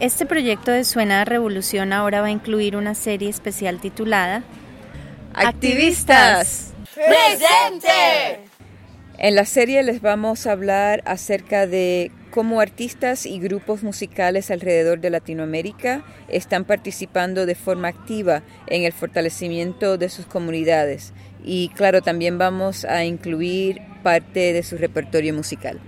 Este proyecto de Suena Revolución ahora va a incluir una serie especial titulada Activistas. ¡Presente! En la serie les vamos a hablar acerca de cómo artistas y grupos musicales alrededor de Latinoamérica están participando de forma activa en el fortalecimiento de sus comunidades. Y claro, también vamos a incluir parte de su repertorio musical.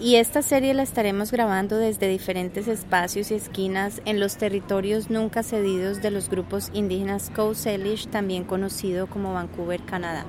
Y esta serie la estaremos grabando desde diferentes espacios y esquinas en los territorios nunca cedidos de los grupos indígenas Coast Salish, también conocido como Vancouver, Canadá.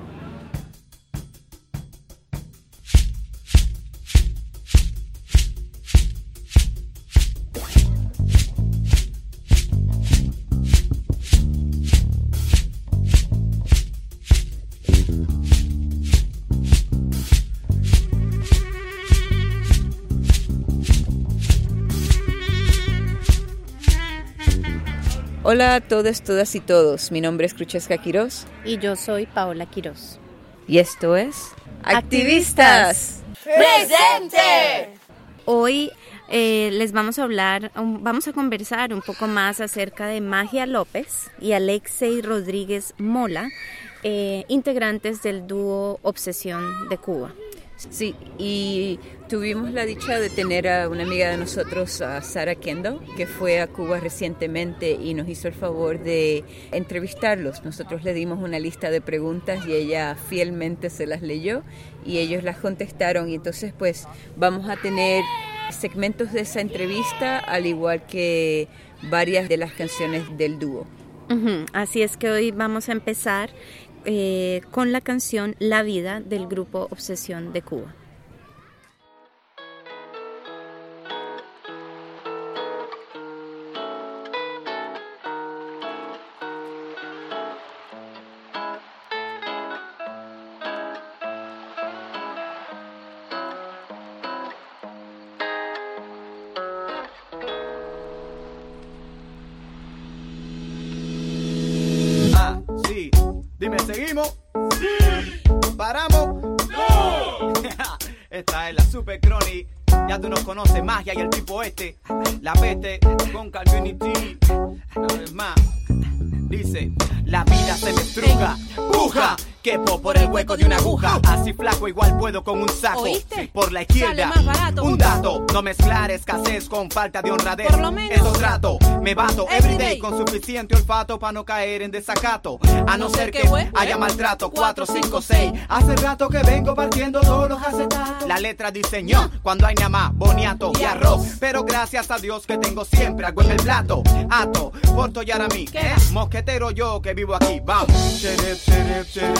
Hola a todos, todas y todos. Mi nombre es Cruchesca Quiroz. Y yo soy Paola Quiroz. Y esto es Activistas. ¡Presente! Hoy eh, les vamos a hablar, um, vamos a conversar un poco más acerca de Magia López y Alexei Rodríguez Mola, eh, integrantes del dúo Obsesión de Cuba. Sí, y tuvimos la dicha de tener a una amiga de nosotros, a Sara Kendo, que fue a Cuba recientemente y nos hizo el favor de entrevistarlos. Nosotros le dimos una lista de preguntas y ella fielmente se las leyó y ellos las contestaron y entonces pues vamos a tener segmentos de esa entrevista al igual que varias de las canciones del dúo. Así es que hoy vamos a empezar eh, con la canción La vida del grupo Obsesión de Cuba. La Super Crony. Ya tú nos conoces, magia y el tipo este. La peste con Calvinity. Una vez más. Dice, la vida se me estruja, puja, quepo por el hueco de una aguja. Así flaco igual puedo con un saco. ¿Oíste? Por la izquierda, Sale más barato. un dato. No mezclar escasez con falta de honradez. Por lo menos. Eso trato, me bato Everyday. con suficiente olfato para no caer en desacato. A no ser que haya maltrato. 4, 5, 6. Hace rato que vengo partiendo todos los acetatos. La letra diseñó cuando hay nada más boniato y arroz. Pero gracias a Dios que tengo siempre algo en el plato. Ato, Porto y Aramí. ¿eh? Mosquetero yo que vivo aquí. Vamos.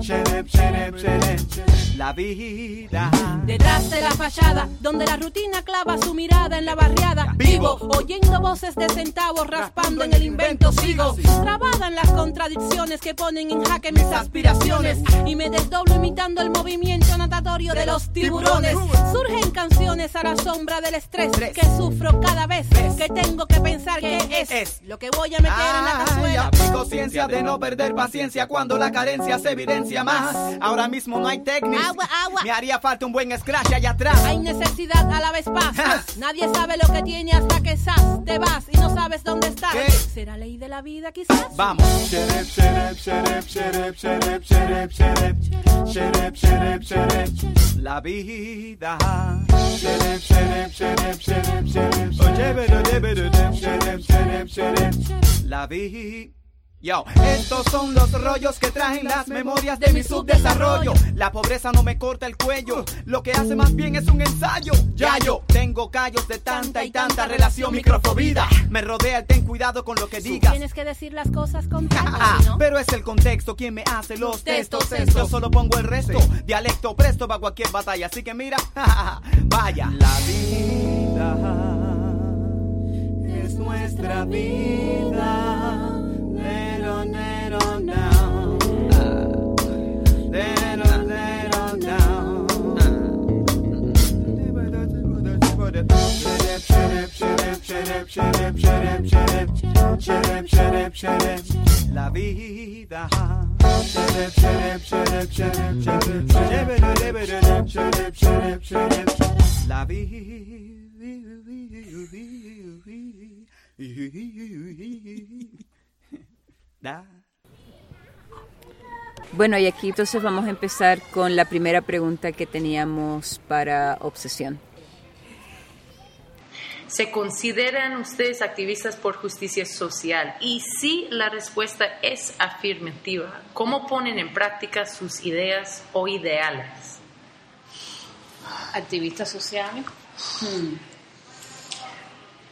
Sherep, sherep. La vida. Detrás de la fachada, donde la rutina clava su mirada en la barriada. Vivo, oyendo voces de centavos, raspando en el invento sigo. Trabada en las contradicciones que ponen en jaque mis aspiraciones. Y me desdoblo imitando el movimiento natatorio de los tiburones. Surgen canciones a la sombra del estrés que sufro cada vez que tengo que pensar que es, es lo que voy a meter en la cazuela. aplico ciencia de no perder paciencia cuando la carencia se evidencia más. Ahora mismo no hay técnica. Agua, agua. Me haría falta un buen scratch allá atrás. Hay necesidad a la vez paz. Nadie sabe lo que tiene hasta que sas, te vas y no sabes dónde estás. ¿Qué? ¿Será ley de la vida quizás? Vamos. Sherep, sherep, sherep, sherep, sherep, sherep, sherep. Sherep, sherep, sherep. La vida. Sherep, sherep, sherep, sherep, sherep. Oye, sherep. La vida. Yo, estos son los rollos que traen las memorias de mi subdesarrollo. La pobreza no me corta el cuello, lo que hace más bien es un ensayo. Ya yo tengo callos de tanta y tanta relación microfobida. Me rodea el ten cuidado con lo que digas. Tienes que decir las cosas con calma, pero es el contexto quien me hace los textos. Textos, Yo solo pongo el resto. Dialecto presto para cualquier batalla. Así que mira, vaya. La vida es nuestra vida. Little, little now. Little, little now. La vida. La vida. Bueno, y aquí entonces vamos a empezar con la primera pregunta que teníamos para Obsesión. ¿Se consideran ustedes activistas por justicia social? Y si la respuesta es afirmativa, ¿cómo ponen en práctica sus ideas o ideales? Activistas sociales. Hmm.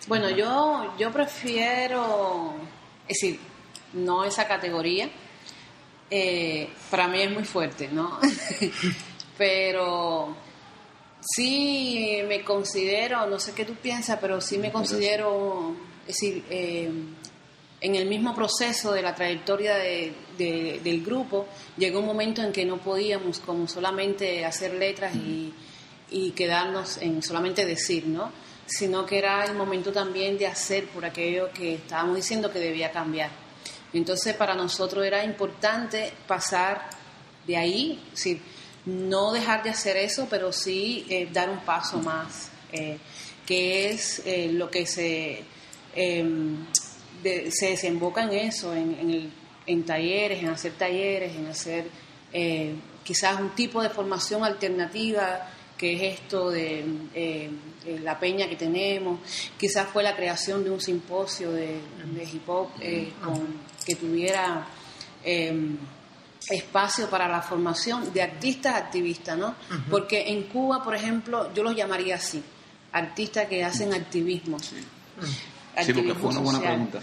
Bueno, yo, yo prefiero, es decir, no esa categoría. Eh, para mí es muy fuerte, ¿no? Pero sí me considero, no sé qué tú piensas, pero sí me considero, es decir, eh, en el mismo proceso de la trayectoria del grupo, llegó un momento en que no podíamos como solamente hacer letras y, y quedarnos en solamente decir, ¿no? Sino que era el momento también de hacer por aquello que estábamos diciendo que debía cambiar. Entonces para nosotros era importante pasar de ahí, sí, no dejar de hacer eso, pero sí eh, dar un paso más, eh, que es eh, lo que se, em, se desemboca en eso, en, en, talleres, en hacer talleres, en hacer quizás un tipo de formación alternativa que es esto de la peña que tenemos, quizás fue la creación de un simposio de, hip hop que tuviera em, espacio para la formación de artistas activistas, ¿no? Porque en Cuba, por ejemplo, yo los llamaría así, artistas que hacen activismo. Sí, porque fue una buena pregunta.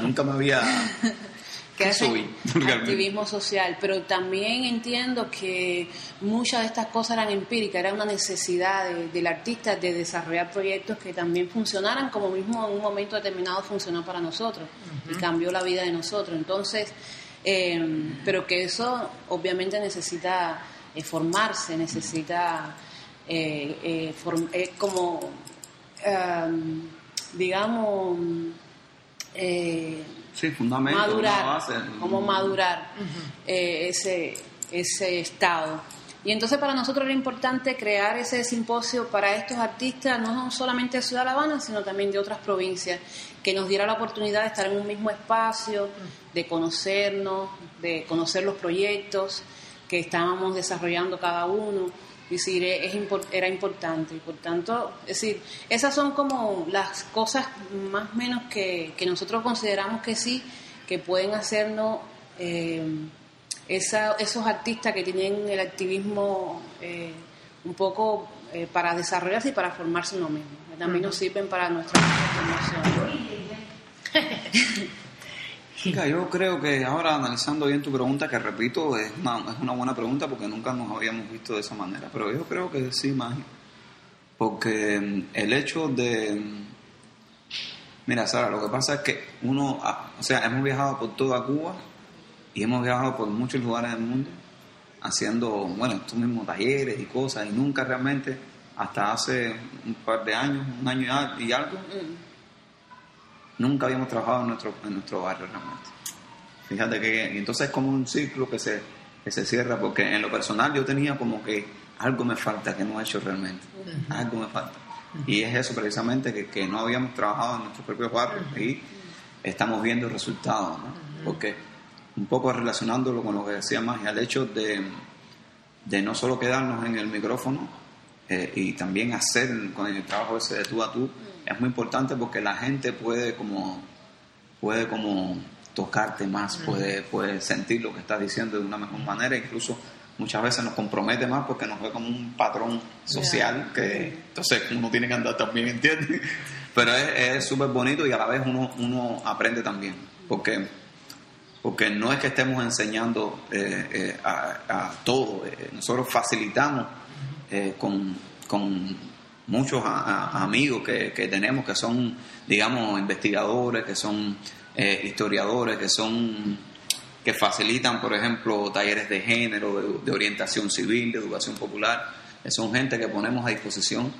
Nunca me había... que hacen activismo social, pero también entiendo que muchas de estas cosas eran empíricas, era una necesidad del artista de desarrollar proyectos que también funcionaran como mismo en un momento determinado funcionó para nosotros y cambió la vida de nosotros. Entonces, Em, pero que eso obviamente necesita eh, formarse, necesita eh, eh, como, em, digamos, sí, madurar, como madurar ese, ese estado. Y entonces para nosotros era importante crear ese simposio para estos artistas, no solamente de Ciudad La Habana, sino también de otras provincias, que nos diera la oportunidad de estar en un mismo espacio, de conocernos, de conocer los proyectos que estábamos desarrollando cada uno. Es decir, es, era importante. Y por tanto, es decir, esas son como las cosas más o menos que, nosotros consideramos que sí, que pueden hacernos eh, esos artistas que tienen el activismo eh, un poco eh, para desarrollarse y para formarse uno mismo. También nos sirven para nuestra formación. yo creo que ahora analizando bien tu pregunta, que repito, es una, es una buena pregunta porque nunca nos habíamos visto de esa manera, pero yo creo que sí, Magia. Porque mm, el hecho de... Mm, mira, Sara, lo que pasa es que uno, ah, o sea, hemos viajado por toda Cuba y hemos viajado por muchos lugares del mundo haciendo, bueno, estos mismos talleres y cosas y nunca realmente, hasta hace un par de años, un año y algo, mm. Nunca habíamos trabajado en nuestro, en nuestro barrio realmente. Fíjate que entonces es como un ciclo que se, que se cierra, porque en lo personal yo tenía como que algo me falta que no he hecho realmente. Algo me falta. Y es eso precisamente que, que, no habíamos trabajado en nuestros propios barrios y estamos viendo resultados, ¿no? Porque un poco relacionándolo con lo que decía más, el hecho de, de no solo quedarnos en el micrófono eh, y también hacer con el trabajo ese de tú a tú, es muy importante porque la gente puede como, puede como tocarte más, puede, puede sentir lo que estás diciendo de una mejor manera, incluso muchas veces nos compromete más porque nos ve como un patrón social que entonces uno tiene que andar también, ¿entiendes? Pero es súper bonito y a la vez uno, uno aprende también, porque, porque no es que estemos enseñando eh, eh, a, a, todo, eh, nosotros facilitamos con, con muchos amigos que, tenemos que son, digamos, investigadores, que son eh, historiadores, que son que facilitan, por ejemplo, talleres de género, de, orientación civil, de educación popular. Son gente que ponemos a disposición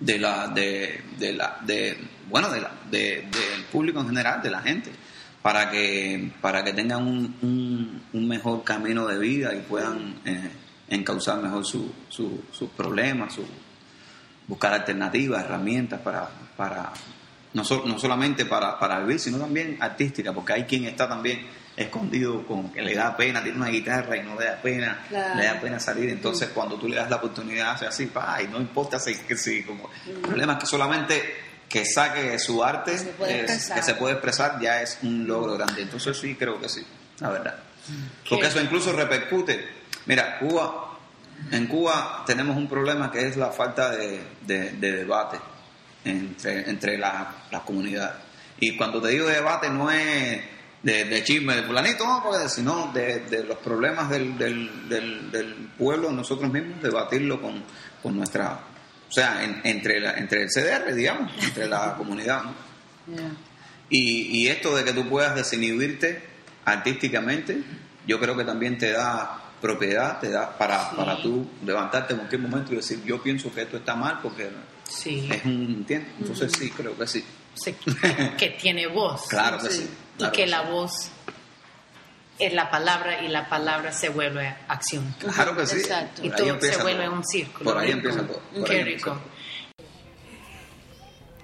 de la, de, la, de, bueno, de del público en general, de la gente, para que, para que tengan un, un, mejor camino de vida y puedan eh, encauzar mejor sus problemas, su, buscar alternativas, herramientas para, para no, no solamente para, para vivir, sino también artística, porque hay quien está también escondido con que le da pena, tiene una guitarra y no le da pena, le da pena salir, entonces cuando tú le das la oportunidad hace así, pa, y no importa si, que sí, como el problema es que solamente que saque su arte, que se puede expresar, ya es un logro grande. Entonces sí, creo que sí, la verdad. Porque eso incluso repercute. Mira, Cuba, en Cuba tenemos un problema que es la falta de, debate entre, entre las la comunidades. Y cuando te digo debate no es de, chisme de fulanito, no, porque, sino de, los problemas del, del, del, pueblo, nosotros mismos, debatirlo con, con nuestra o sea, entre, la, entre el CDR, digamos, entre la comunidad. Y, y, esto de que tú puedas desinhibirte artísticamente, yo creo que también te da propiedad, te da para, para tú levantarte en cualquier momento y decir, yo pienso que esto está mal porque es un, ¿entiendes? Entonces sí, creo que sí. que tiene voz. Claro que sí. y que la voz es la palabra y la palabra se vuelve acción. Claro que sí. Y todo se vuelve un círculo. Por ahí empieza todo. Qué rico.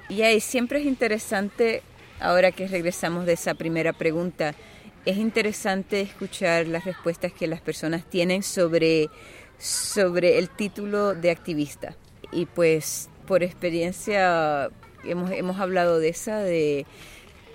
Y ahí siempre es interesante, ahora que regresamos de esa primera pregunta, es interesante escuchar las respuestas que las personas tienen sobre, sobre el título de activista. Y pues por experiencia hemos, hemos hablado de esa, de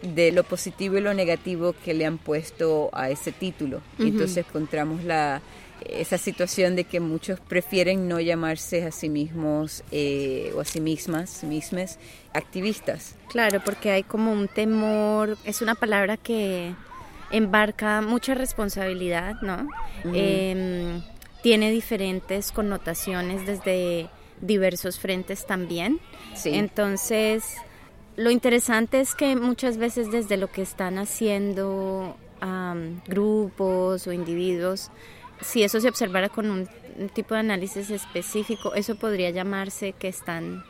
de lo positivo y lo negativo que le han puesto a ese título. Entonces encontramos la, esa situación de que muchos prefieren no llamarse a sí mismos eh, o a sí mismas, mismas activistas. Claro, porque hay como un temor, es una palabra que embarca mucha responsabilidad, ¿no? Em, tiene diferentes connotaciones desde diversos frentes también. Sí. Entonces, lo interesante es que muchas veces desde lo que están haciendo grupos o individuos, si eso se observara con un, tipo de análisis específico, eso podría llamarse que están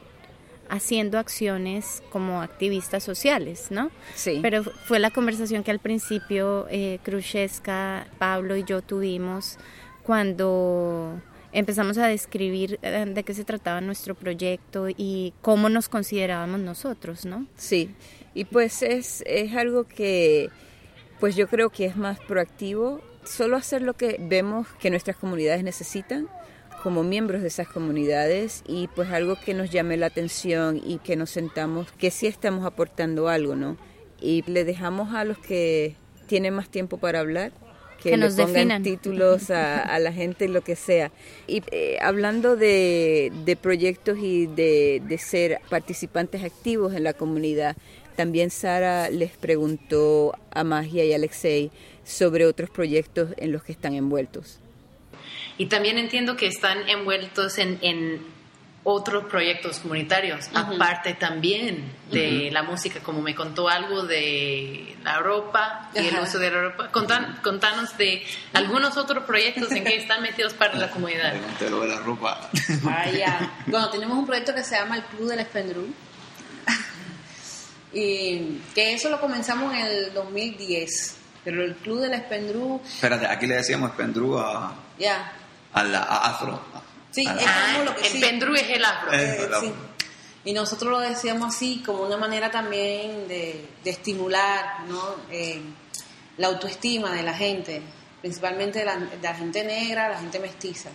haciendo acciones como activistas sociales, ¿no? Sí. Pero fue la conversación que al principio eh, Pablo y yo tuvimos cuando empezamos a describir eh, de qué se trataba nuestro proyecto y cómo nos considerábamos nosotros, ¿no? Sí, y pues es, es algo que pues yo creo que es más proactivo, solo hacer lo que vemos que nuestras comunidades necesitan como miembros de esas comunidades y pues algo que nos llame la atención y que nos sentamos que sí estamos aportando algo, ¿no? Y le dejamos a los que tienen más tiempo para hablar que, nos pongan definan. títulos a, la gente y lo que sea. Y eh, hablando de, proyectos y de, ser participantes activos en la comunidad, también Sara les preguntó a Magia y Alexei sobre otros proyectos en los que están envueltos. Y también entiendo que están envueltos en otros proyectos comunitarios, aparte también de la música, como me contó algo de la ropa y el uso de la ropa. contanos de algunos otros proyectos en que están metidos para la comunidad. lo de la ropa. Ah, ya. Bueno, tenemos un proyecto que se llama el Club del Espendrú. y que eso lo comenzamos en el 2010. Pero el Club del Espendrú... Espérate, aquí le decíamos Espendrú a... Ya. A, la, a Afro. Sí, es como lo que el pendrú es el afro. Eh, sí. Y nosotros lo decíamos así como una manera también de, estimular ¿no? Eh, la autoestima de la gente, principalmente de la, gente negra, la gente mestiza.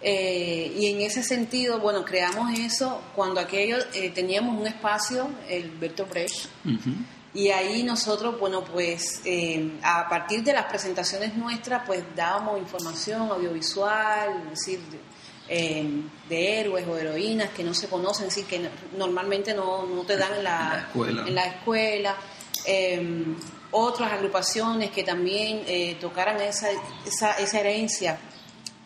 Eh, y en ese sentido, bueno, creamos eso cuando aquello teníamos un espacio, el Berto Brecht, y ahí nosotros, bueno, pues a partir de las presentaciones nuestras, pues dábamos información audiovisual, es decir, eh, de héroes o heroínas que no se conocen, sí, que normalmente no, no te dan en la, en la escuela. Em, otras agrupaciones que también eh, tocaran esa, esa, esa herencia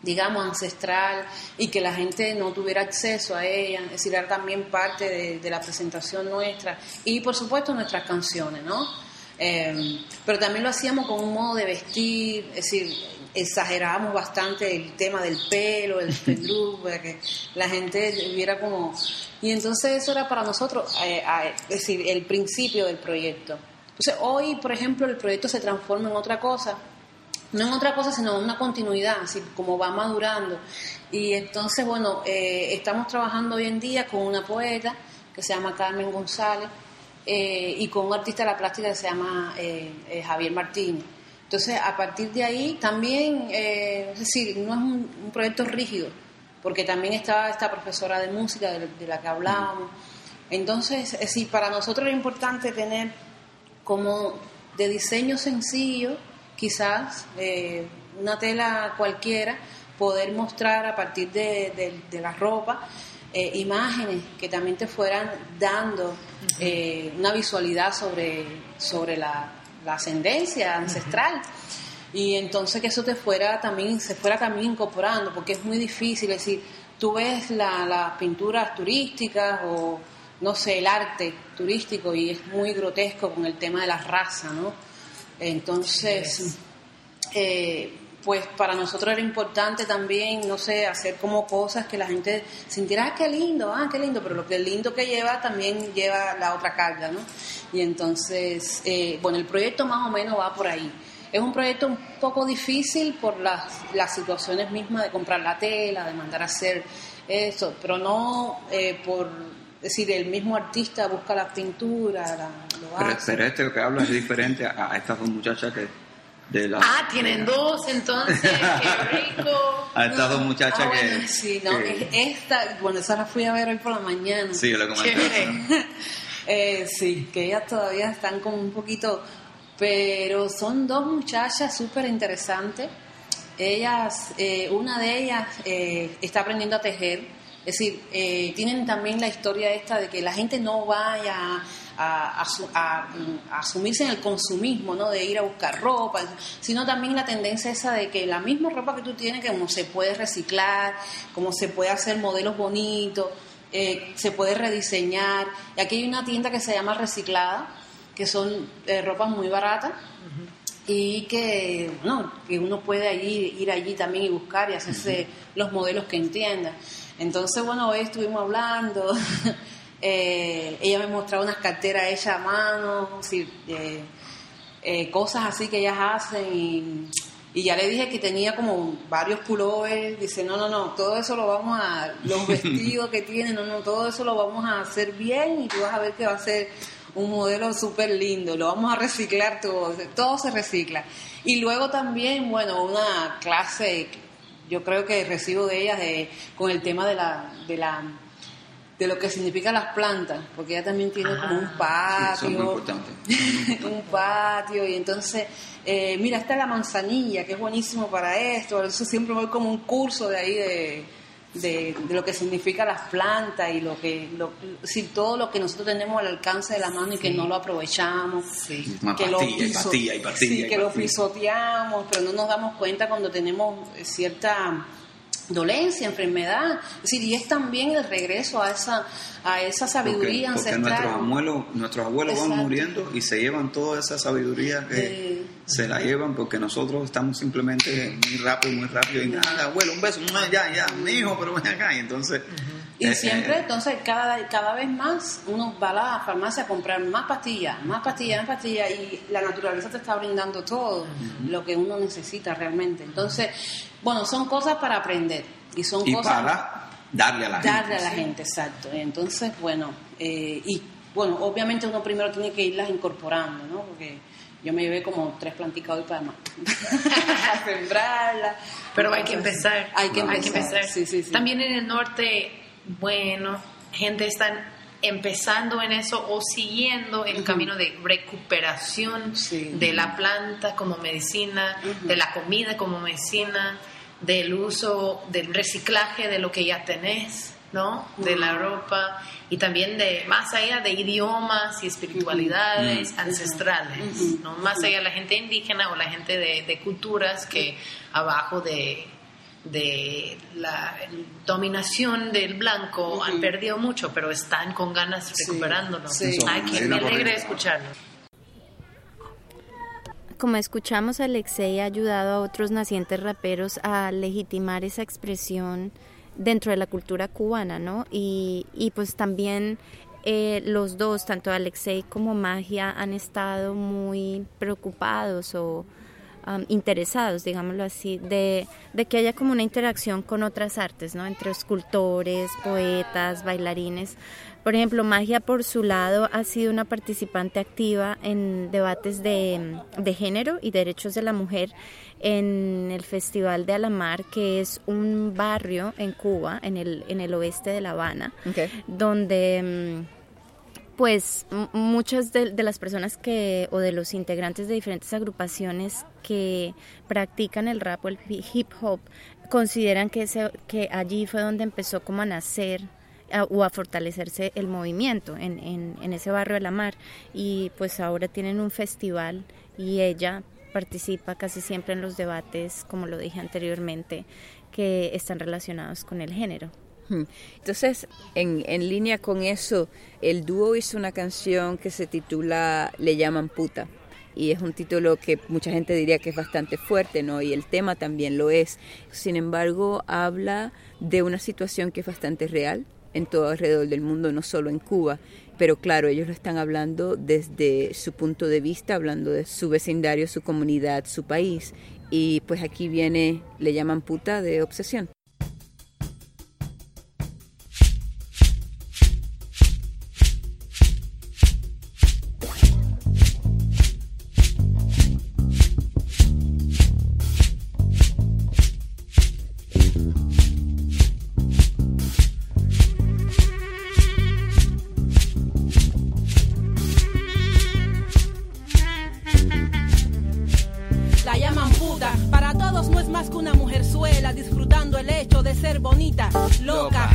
digamos, ancestral y que la gente no tuviera acceso a ella, es decir, era también parte de, de la presentación nuestra y por supuesto nuestras canciones, ¿no? Em, pero también lo hacíamos con un modo de vestir, es decir, exagerábamos bastante el tema del pelo, el pendrú, para que la gente viera como... Y entonces eso era para nosotros, eh, es decir, el principio del proyecto. Entonces hoy, por ejemplo, el proyecto se transforma en otra cosa, no en otra cosa, sino una continuidad, así como va madurando. Y entonces, bueno, eh, estamos trabajando hoy en día con una poeta que se llama Carmen González eh, y con un artista de la plástica que se llama eh, Javier Martínez. Entonces, a partir de ahí también, es decir, no es un, proyecto rígido, porque también está esta profesora de música de, la que hablábamos. Entonces, es decir, para nosotros es importante tener como de diseño sencillo, quizás eh, una tela cualquiera, poder mostrar a partir de, la ropa eh, imágenes que también te fueran dando eh, una visualidad sobre, sobre la, ascendencia ancestral. Y entonces que eso te fuera también, se fuera también incorporando, porque es muy difícil, es decir, tú ves las pinturas turísticas o no sé, el arte turístico y es muy grotesco con el tema de la raza, ¿no? Entonces, eh, pues para nosotros era importante también, no sé, hacer como cosas que la gente sintiera, ah, qué lindo, ah, qué lindo, pero lo que lindo que lleva también lleva la otra carga, ¿no? Y entonces, eh, bueno, el proyecto más o menos va por ahí. Es un proyecto un poco difícil por las, las situaciones mismas de comprar la tela, de mandar a hacer eso, pero no eh, por es decir, el mismo artista busca la pintura, la, lo pero, hace. Pero este que habla es diferente a, estas dos muchachas que de la... Ah, tienen dos entonces, qué rico. A estas dos muchachas ah, que... sí, no, esta, bueno, esa la fui a ver hoy por la mañana. Sí, lo comenté. eh, sí, que ellas todavía están como un poquito, pero son dos muchachas súper interesantes. Ellas, eh, una de ellas eh, está aprendiendo a tejer es decir, eh, tienen también la historia esta de que la gente no vaya a, asumirse en el consumismo, ¿no? De ir a buscar ropa, sino también la tendencia esa de que la misma ropa que tú tienes, que como se puede reciclar, como se puede hacer modelos bonitos, eh, se puede rediseñar. Y aquí hay una tienda que se llama Reciclada, que son eh, ropas muy baratas. Y que, no, que uno puede ir allí también y buscar y hacerse los modelos que entienda. Entonces, bueno, hoy estuvimos hablando, eh, ella me mostraba unas carteras hechas a mano, eh, eh, cosas así que ellas hacen y, ya le dije que tenía como varios pullovers, dice, no, no, no, todo eso lo vamos a, los vestidos que tiene, no, no, todo eso lo vamos a hacer bien y tú vas a ver que va a ser un modelo súper lindo, lo vamos a reciclar todo, todo se recicla. Y luego también, bueno, una clase yo creo que recibo de ellas de, con el tema de la, de la de lo que significan las plantas, porque ella también tiene como un ah, patio, un patio, y entonces, eh, mira, está la manzanilla, que es buenísimo para esto, eso siempre voy como un curso de ahí de, de, lo que significa las plantas y lo que lo, si todo lo que nosotros tenemos al alcance de la mano y que no lo aprovechamos que, lo, que lo pisoteamos pero no nos damos cuenta cuando tenemos cierta dolencia, enfermedad. Es decir, y es también el regreso a esa, a esa sabiduría ancestral. nuestros abuelos, nuestros abuelos van muriendo y se llevan toda esa sabiduría que se la llevan porque nosotros estamos simplemente muy rápido, muy rápido y nada, abuelo, un beso, ya, ya, mi hijo, pero ven acá. Y entonces. Y eh, siempre, eh, entonces, cada, cada vez más uno va a la farmacia a comprar más pastillas, más pastillas, más pastillas, y la naturaleza te está brindando todo lo que uno necesita realmente. Entonces, bueno, son cosas para aprender. Y son y cosas. para darle a la gente. Darle a la gente, exacto. Entonces, bueno, eh, y bueno, obviamente uno primero tiene que irlas incorporando, ¿no? Porque yo me llevé como tres plantitas hoy para, para sembrarlas. Pero hay que empezar. Hay que empezar. Sí, sí, sí. También en el norte, bueno, gente está empezando en eso o siguiendo el camino de recuperación de la planta como medicina, de la comida como medicina, del uso, del reciclaje de lo que ya tenés, ¿no? De la ropa y también de más allá de idiomas y espiritualidades ancestrales, ¿no? Más allá de la gente indígena o la gente de culturas que abajo de de la dominación del blanco han perdido mucho, pero están con ganas recuperándolo. Ay, que me alegra escucharlo. Como escuchamos, Alexei ha ayudado a otros nacientes raperos a legitimar esa expresión dentro de la cultura cubana, ¿no? Y, y pues también eh, los dos, tanto Alexei como Magia, han estado muy preocupados o interesados, digámoslo así, de, de, que haya como una interacción con otras artes, ¿no? Entre escultores, poetas, bailarines. Por ejemplo, Magia por su lado ha sido una participante activa en debates de, de género y derechos de la mujer en el Festival de Alamar, que es un barrio en Cuba, en el, en el oeste de La Habana, donde mm, pues muchas de, las personas que o de los integrantes de diferentes agrupaciones que practican el rap o el hip hop consideran que, que allí fue donde empezó como a nacer o a fortalecerse el movimiento en, en, en ese barrio de la mar y pues ahora tienen un festival y ella participa casi siempre en los debates, como lo dije anteriormente, que están relacionados con el género. Entonces, en, en, línea con eso, el dúo hizo una canción que se titula Le llaman puta. Y es un título que mucha gente diría que es bastante fuerte, ¿no? Y el tema también lo es. Sin embargo, habla de una situación que es bastante real en todo alrededor del mundo, no solo en Cuba. Pero claro, ellos lo están hablando desde su punto de vista, hablando de su vecindario, su comunidad, su país. Y pues aquí viene, le llaman puta de obsesión. de ser bonita, loca,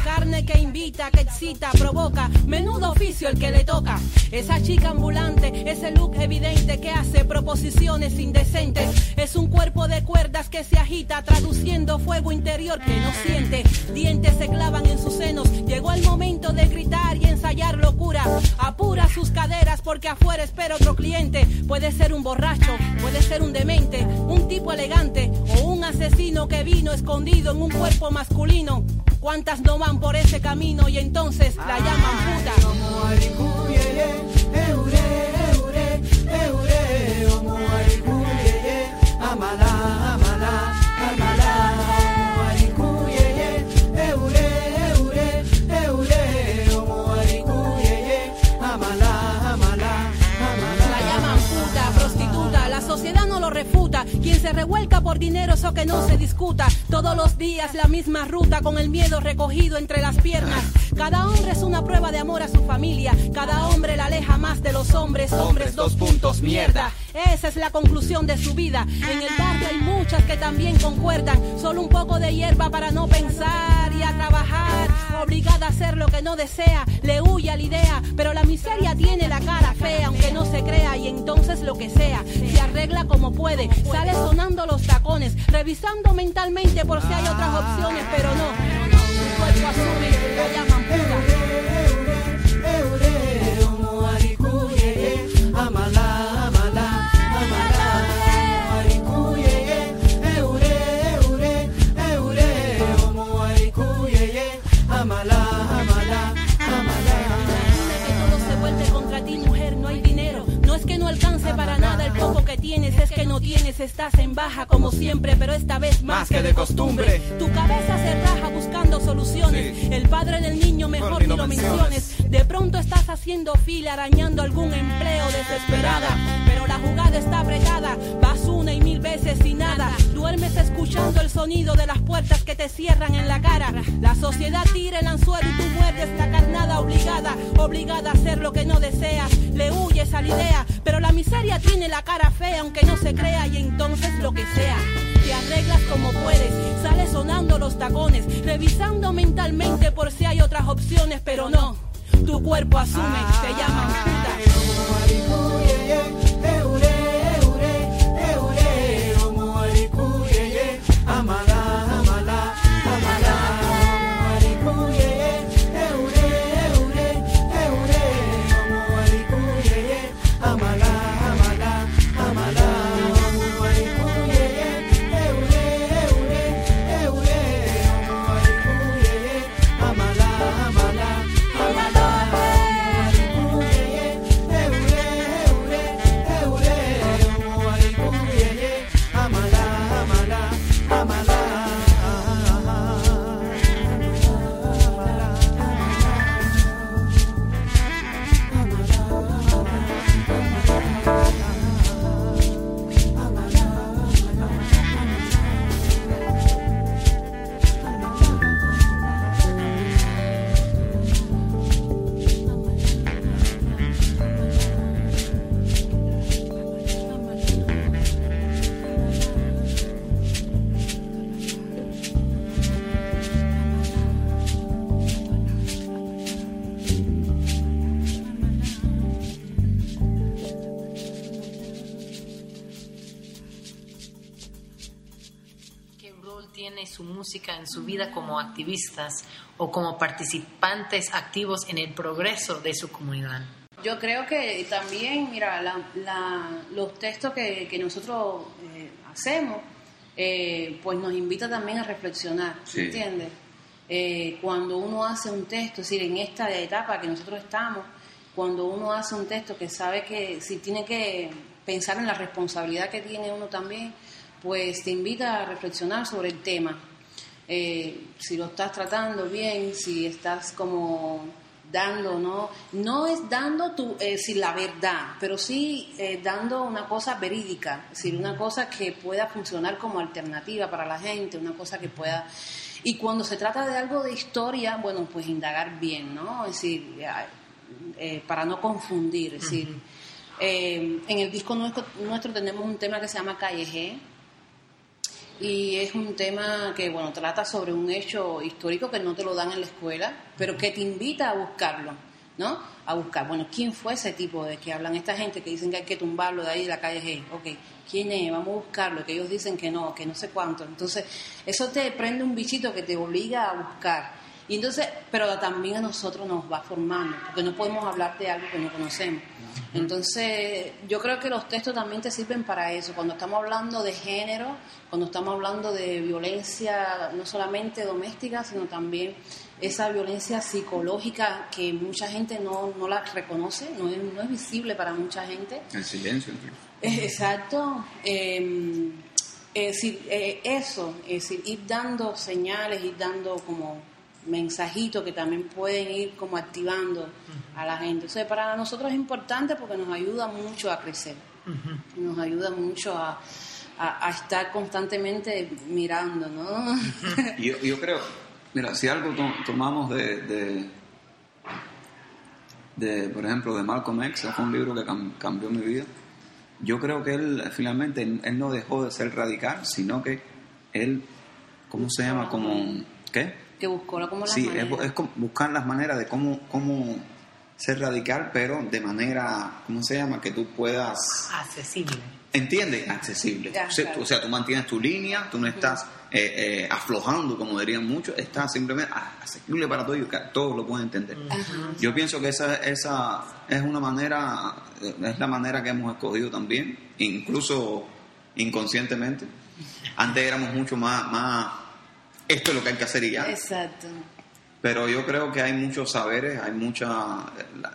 provoca, menudo oficio el que le toca. Esa chica ambulante, ese look evidente que hace proposiciones indecentes. Es un cuerpo de cuerdas que se agita, traduciendo fuego interior que no siente. Dientes se clavan en sus senos. Llegó el momento de gritar y ensayar locura. Apura sus caderas porque afuera espera otro cliente. Puede ser un borracho, puede ser un demente, un tipo elegante o un asesino que vino escondido en un cuerpo masculino. ¿Cuántas no van por ese camino y entonces la llaman puta? Revuelca por dinero, eso que no se discuta. Todos los días la misma ruta con el miedo recogido entre las piernas. Cada hombre es una prueba de amor a su familia. Cada hombre la aleja más de los hombres. Hombres, dos puntos, mierda. Esa es la conclusión de su vida. En el barrio hay muchas que también concuerdan. Solo un poco de hierba para no pensar y a trabajar. Obligada a hacer lo que no desea. Le huye a la idea. Pero la miseria tiene la cara fea, aunque no se crea. Y entonces lo que sea, se arregla como puede Sale sonando los tacones, revisando mentalmente por si hay otras opciones, pero no. Su cuerpo asume, la llaman puta. Tienes, es que no tienes, estás en baja como siempre, pero esta vez más, que de costumbre. Tu cabeza se raja buscando soluciones, el padre del niño mejor ni lo menciones. De pronto estás haciendo fila, arañando algún empleo desesperada, pero la está apretada, vas una y mil veces y nada, duermes escuchando el sonido de las puertas que te cierran en la cara. La sociedad tira el anzuelo y tú muerdes la carnada obligada, obligada a hacer lo que no deseas, le huyes a la idea, pero la miseria tiene la cara fea, aunque no se crea, y entonces lo que sea. Te arreglas como puedes, sales sonando los tacones, revisando mentalmente por si hay otras opciones, pero no. Tu cuerpo asume, te llaman puta. Música en su vida como activistas o como participantes activos en el progreso de su comunidad? Yo creo que también, mira, los textos que, nosotros eh, hacemos, eh, pues nos invita también a reflexionar, ¿entiendes? Eh, cuando uno hace un texto, es decir, en esta etapa que nosotros estamos, cuando uno hace un texto que sabe que si tiene que pensar en la responsabilidad que tiene uno también, pues te invita a reflexionar sobre el tema. Eh, si lo estás tratando bien, si estás como dando, ¿no? No es dando tu, eh, la verdad, pero sí eh, dando una cosa verídica, es decir, una cosa que pueda funcionar como alternativa para la gente, una cosa que pueda... Y cuando se trata de algo de historia, bueno, pues indagar bien, ¿no? Es decir, eh, para no confundir, es decir, en el disco nuestro, nuestro tenemos un tema que se llama Calle G, y es un tema que bueno trata sobre un hecho histórico que no te lo dan en la escuela, pero que te invita a buscarlo, ¿no? A buscar, bueno, ¿quién fue ese tipo de que hablan esta gente que dicen que hay que tumbarlo de ahí de la calle G? Ok, ¿quién es? Vamos a buscarlo, que ellos dicen que no, que no sé cuánto. Entonces, eso te prende un bichito que te obliga a buscar. Y entonces, pero también a nosotros nos va formando, porque no podemos hablar de algo que no conocemos. Entonces, yo creo que los textos también te sirven para eso. Cuando estamos hablando de género, cuando estamos hablando de violencia no solamente doméstica, sino también esa violencia psicológica que mucha gente no, no la reconoce, no es, no es visible para mucha gente. El silencio. Exacto. Em, es decir, eh, eso, es decir, ir dando señales, ir dando como mensajitos que también pueden ir como activando a la gente. O sea, para nosotros es importante porque nos ayuda mucho a crecer, nos ayuda mucho a, a, estar constantemente mirando, ¿no? yo, yo creo, mira, si algo tomamos de, de, por ejemplo, de Malcolm X, fue un libro que cambió mi vida, yo creo que él finalmente, él no dejó de ser radical, sino que él, ¿cómo se llama? Como, ¿qué? Que buscó como sí, es, buscar las maneras de cómo, cómo ser radical, pero de manera, ¿cómo se llama? Que tú puedas... Accesible. ¿Entiendes? Accesible. o, sea, tú, mantienes tu línea, tú no estás eh, eh, aflojando, como dirían muchos, estás simplemente accesible para todos y que todos lo pueden entender. Yo pienso que esa, esa es una manera, es la manera que hemos escogido también, incluso inconscientemente. Antes éramos mucho más, más esto es lo que hay que hacer y ya. Exacto. Pero yo creo que hay muchos saberes, hay mucha,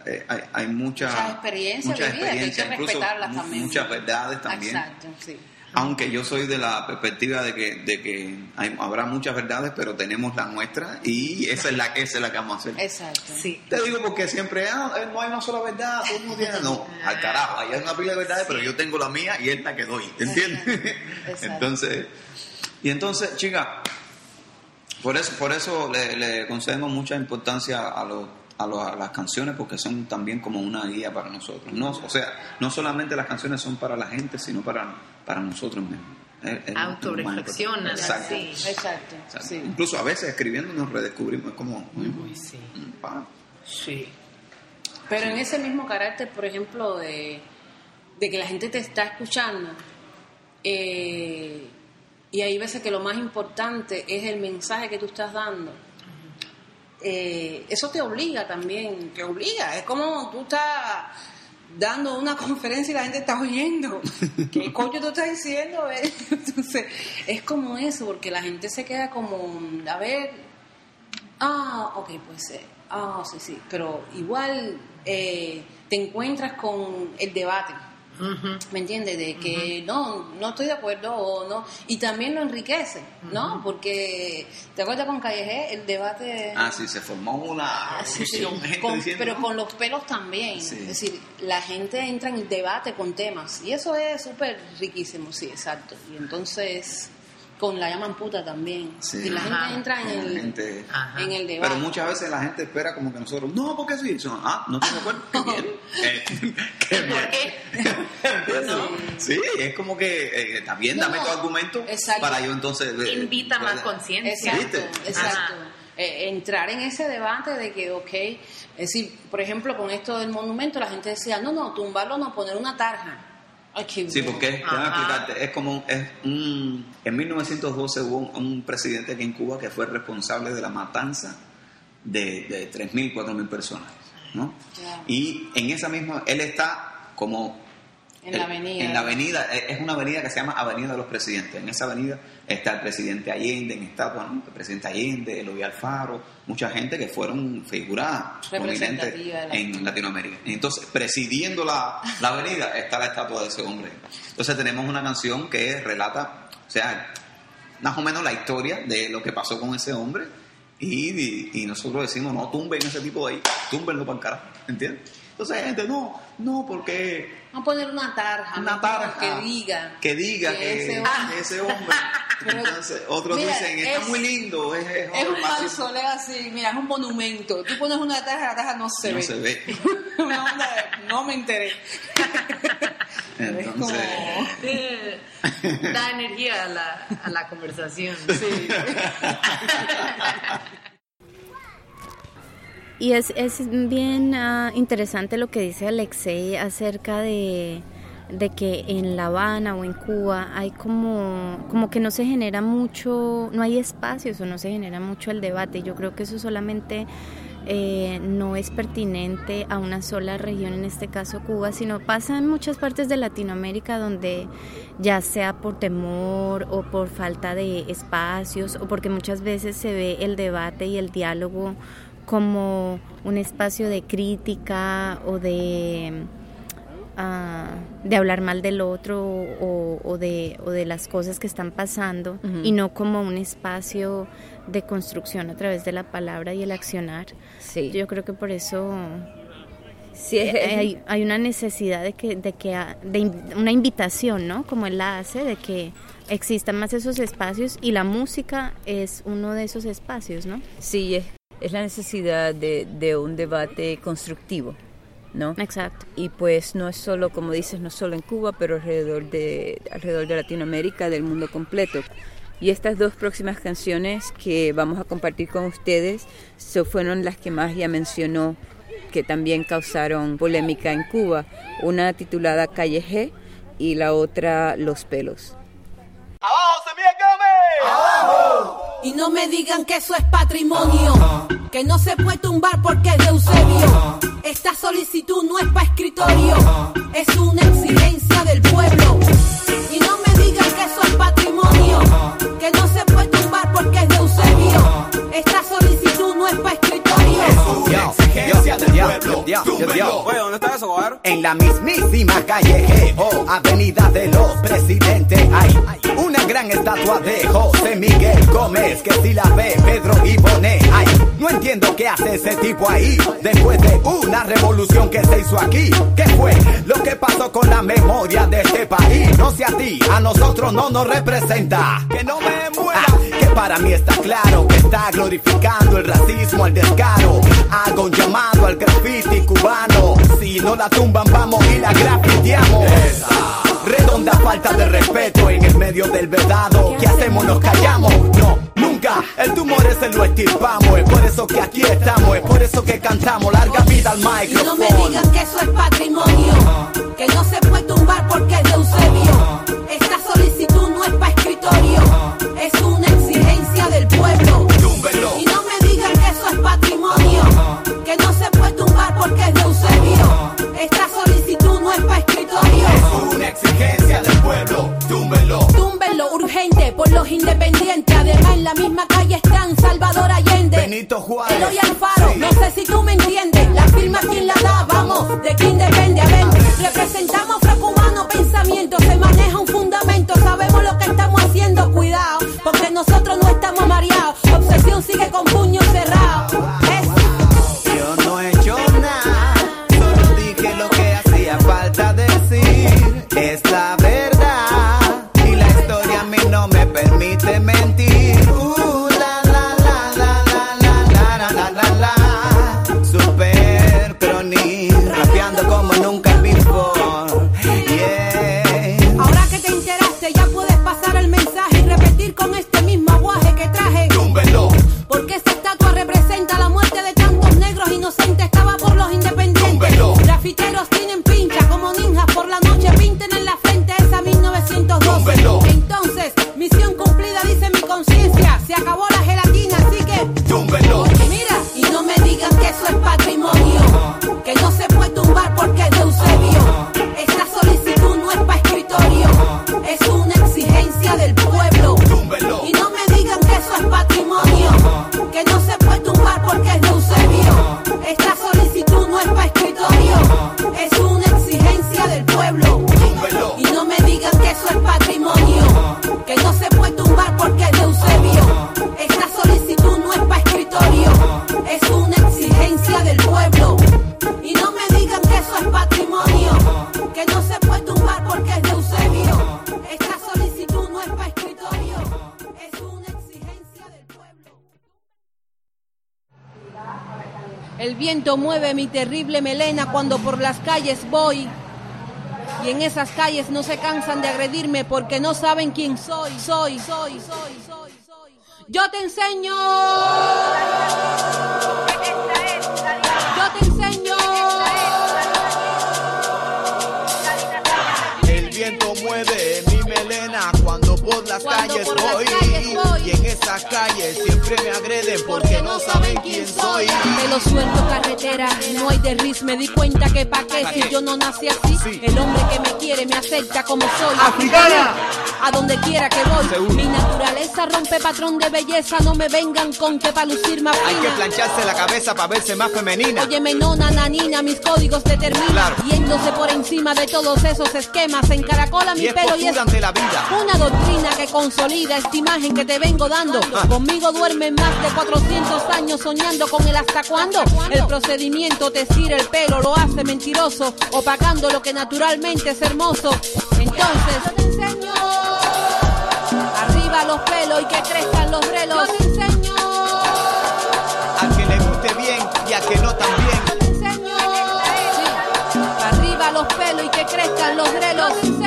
eh, hay, hay mucha, muchas experiencias, mucha también. Muchas verdades también. Exacto, sí. Aunque yo soy de la perspectiva de que, de que habrá muchas verdades, pero tenemos la nuestra y esa es la, esa es la que vamos a hacer. Exacto. Sí. Te digo porque siempre ah, eh, no hay una sola verdad, todo el mundo tiene. No, al carajo, hay una pila de verdades, pero yo tengo la mía y es la que doy, ¿entiendes? Exacto. entonces, y entonces, chica, por eso, por eso le, concedemos mucha importancia a, a, las canciones porque son también como una guía para nosotros. No, o sea, no solamente las canciones son para la gente, sino para, para nosotros mismos. Autoreflexionan. Exacto. Exacto. Incluso a veces escribiendo nos redescubrimos como... sí. sí. Pero en ese mismo carácter, por ejemplo, de, de que la gente te está escuchando, eh, y hay veces que lo más importante es el mensaje que tú estás dando. Eh, eso te obliga también, te obliga. Es como tú estás dando una conferencia y la gente está oyendo. ¿Qué coño tú estás diciendo? Eh? Entonces, es como eso, porque la gente se queda como, a ver, ah, ok, pues, eh, ah, sí, sí, pero igual te encuentras con el debate ¿Me entiendes? De que no, no estoy de acuerdo o no. Y también lo enriquece, ¿no? Porque, ¿te acuerdas con Calleje? El debate... Ah, sí, se formó una... sí, pero con los pelos también. Es decir, la gente entra en debate con temas. Y eso es súper riquísimo, sí, exacto. Y entonces con la llaman puta también. Y la gente entra en el, en el debate. Pero muchas veces la gente espera como que nosotros, no, porque sí. ah, no estoy de acuerdo. Eh, ¿Qué ¿Por qué? Sí, es como que eh, también dame tu argumento para yo entonces. Eh, Invita más conciencia. Exacto. exacto. entrar en ese debate de que, ok, es decir, por ejemplo, con esto del monumento, la gente decía, no, no, tumbarlo, no, poner una tarja. Sí, porque es, explicarte, es como es un, en 1912 hubo un, presidente aquí en Cuba que fue responsable de la matanza de, de 3.000, 4.000 personas, ¿no? Y en esa misma, él está como en la avenida. En la avenida, es una avenida que se llama Avenida de los Presidentes. En esa avenida está el presidente Allende, en esta, bueno, el presidente Allende, Eloy Alfaro, mucha gente que fueron figuras prominentes en Latinoamérica. Entonces, presidiendo la, la avenida está la estatua de ese hombre. Entonces tenemos una canción que relata, o sea, más o menos la historia de lo que pasó con ese hombre y, y, nosotros decimos, no, tumben ese tipo de ahí, túmbenlo para el carajo, ¿entiendes? Entonces gente, no, no, porque... Vamos a poner una tarja. Una tarja. Que diga. Que diga que, ese hombre. Entonces, otros dicen, está muy lindo. Es, es, es un mausoleo así, mira, es un monumento. Tú pones una tarja, la tarja no se no ve. No se ve. una onda de, no me enteré. Entonces, da energía a la, a la conversación. Sí. Y es, es bien uh, interesante lo que dice Alexei acerca de, de, que en La Habana o en Cuba hay como, como que no se genera mucho, no hay espacios o no se genera mucho el debate. Yo creo que eso solamente eh, no es pertinente a una sola región, en este caso Cuba, sino pasa en muchas partes de Latinoamérica donde ya sea por temor o por falta de espacios o porque muchas veces se ve el debate y el diálogo como un espacio de crítica o de, uh, de hablar mal del otro o, o, de, o, de, las cosas que están pasando uh -huh. y no como un espacio de construcción a través de la palabra y el accionar. Sí. Yo creo que por eso sí, es, hay, hay, una necesidad de que, de que de una invitación, ¿no? Como él la hace, de que existan más esos espacios y la música es uno de esos espacios, ¿no? Sí, es es la necesidad de, de, un debate constructivo, ¿no? Exacto. Y pues no es solo, como dices, no solo en Cuba, pero alrededor de, alrededor de Latinoamérica, del mundo completo. Y estas dos próximas canciones que vamos a compartir con ustedes so, fueron las que más ya mencionó, que también causaron polémica en Cuba. Una titulada Calle G y la otra Los Pelos. ¡Abajo, Semilla ¡Abajo! Y no me digan que eso es patrimonio, que no se puede tumbar porque es de Eusebio. Esta solicitud no es para escritorio, es una exigencia del pueblo. Y no me digan que eso es patrimonio, que no se puede tumbar porque es de Eusebio. Esta solicitud no es para escritorio. Es una exigencia del pueblo. ¿dónde está eso? En la mismísima estatua de José Miguel Gómez que si la ve Pedro y Bonet. Ay, no entiendo qué hace ese tipo ahí después de una revolución que se hizo aquí. ¿Qué fue lo que pasó con la memoria de este país? No sé a ti, a nosotros no nos representa. Que no me muera. Ah, que para mí está claro que está glorificando el racismo, el descaro. Hago un llamado al graffiti cubano. Si no la tumban, vamos y la grafiteamos. Redonda falta de respeto en el medio del vedado. ¿Qué hacemos? Nos callamos. No, nunca. El tumor ese lo estirpamos. Es por eso que aquí estamos. Es por eso que cantamos. Larga vida al micrófono. Y no me digan que eso es patrimonio. Que no se puede tumbar porque es de Eusebio. Esta solicitud no es para escritorio. Es una exigencia del pueblo. Exigencia del pueblo. Túmbelo. Túmbelo urgente por los independientes. Además, en la misma calle están Salvador Allende. Benito Juárez. Eloy Alfaro. Sí. No sé si tú me entiendes. La firma, ¿quién la da? Vamos, de quién depende. A ver, representamos terrible melena cuando por las calles voy. Y en esas calles no se cansan de agredirme porque no saben quién soy, soy, soy, soy, soy, soy. Yo te enseño. Suelto carretera, no hay derris, me di cuenta que pa' qué si yo no nací así. Sí. El hombre que me quiere me acepta como soy. ¡Africana! A donde quiera que voy, Seguro. mi naturaleza rompe patrón de belleza, no me vengan con que pa' lucir más Hay que plancharse la cabeza para verse más femenina. Oye, menona, nanina, mis códigos determinan. Claro. Yéndose por encima de todos esos esquemas, encaracola mi Y pelo y es ante la vida. una doctrina que consolida esta imagen que te vengo dando. Ah. Conmigo duermen más de 400 años soñando con el hasta cuándo. El procedimiento te estira el pelo, lo hace mentiroso, opacando lo que naturalmente es hermoso. Entonces, yo te enseño. Arriba los pelos y que crezcan los relos. Yo te enseño. A que le guste bien y a que no también. Yo te enseño. Sí. Arriba los pelos y que crezcan los relos.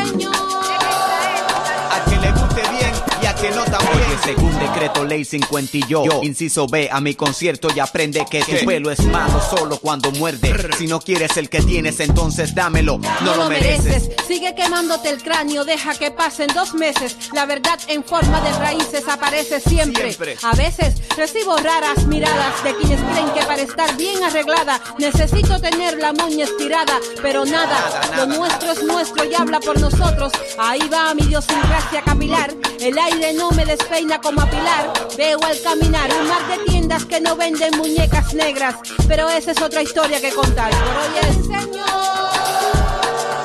Según decreto ley 50 y yo, inciso B a mi concierto y aprende que tu pelo es malo solo cuando muerde. Si no quieres el que tienes, entonces dámelo. No, lo mereces. Sigue quemándote el cráneo, deja que pasen dos meses. La verdad en forma de raíces aparece siempre. Siempre. A veces recibo raras miradas de quienes creen que para estar bien arreglada necesito tener la moña estirada, pero nada, Nada, nada, lo nuestro es nuestro y habla por nosotros. Ahí va mi idiosincrasia capilar. El aire no me despeina como a pilar. Veo al caminar un mar de tiendas que no venden muñecas negras, pero esa es otra historia que contar. Por hoy es señor.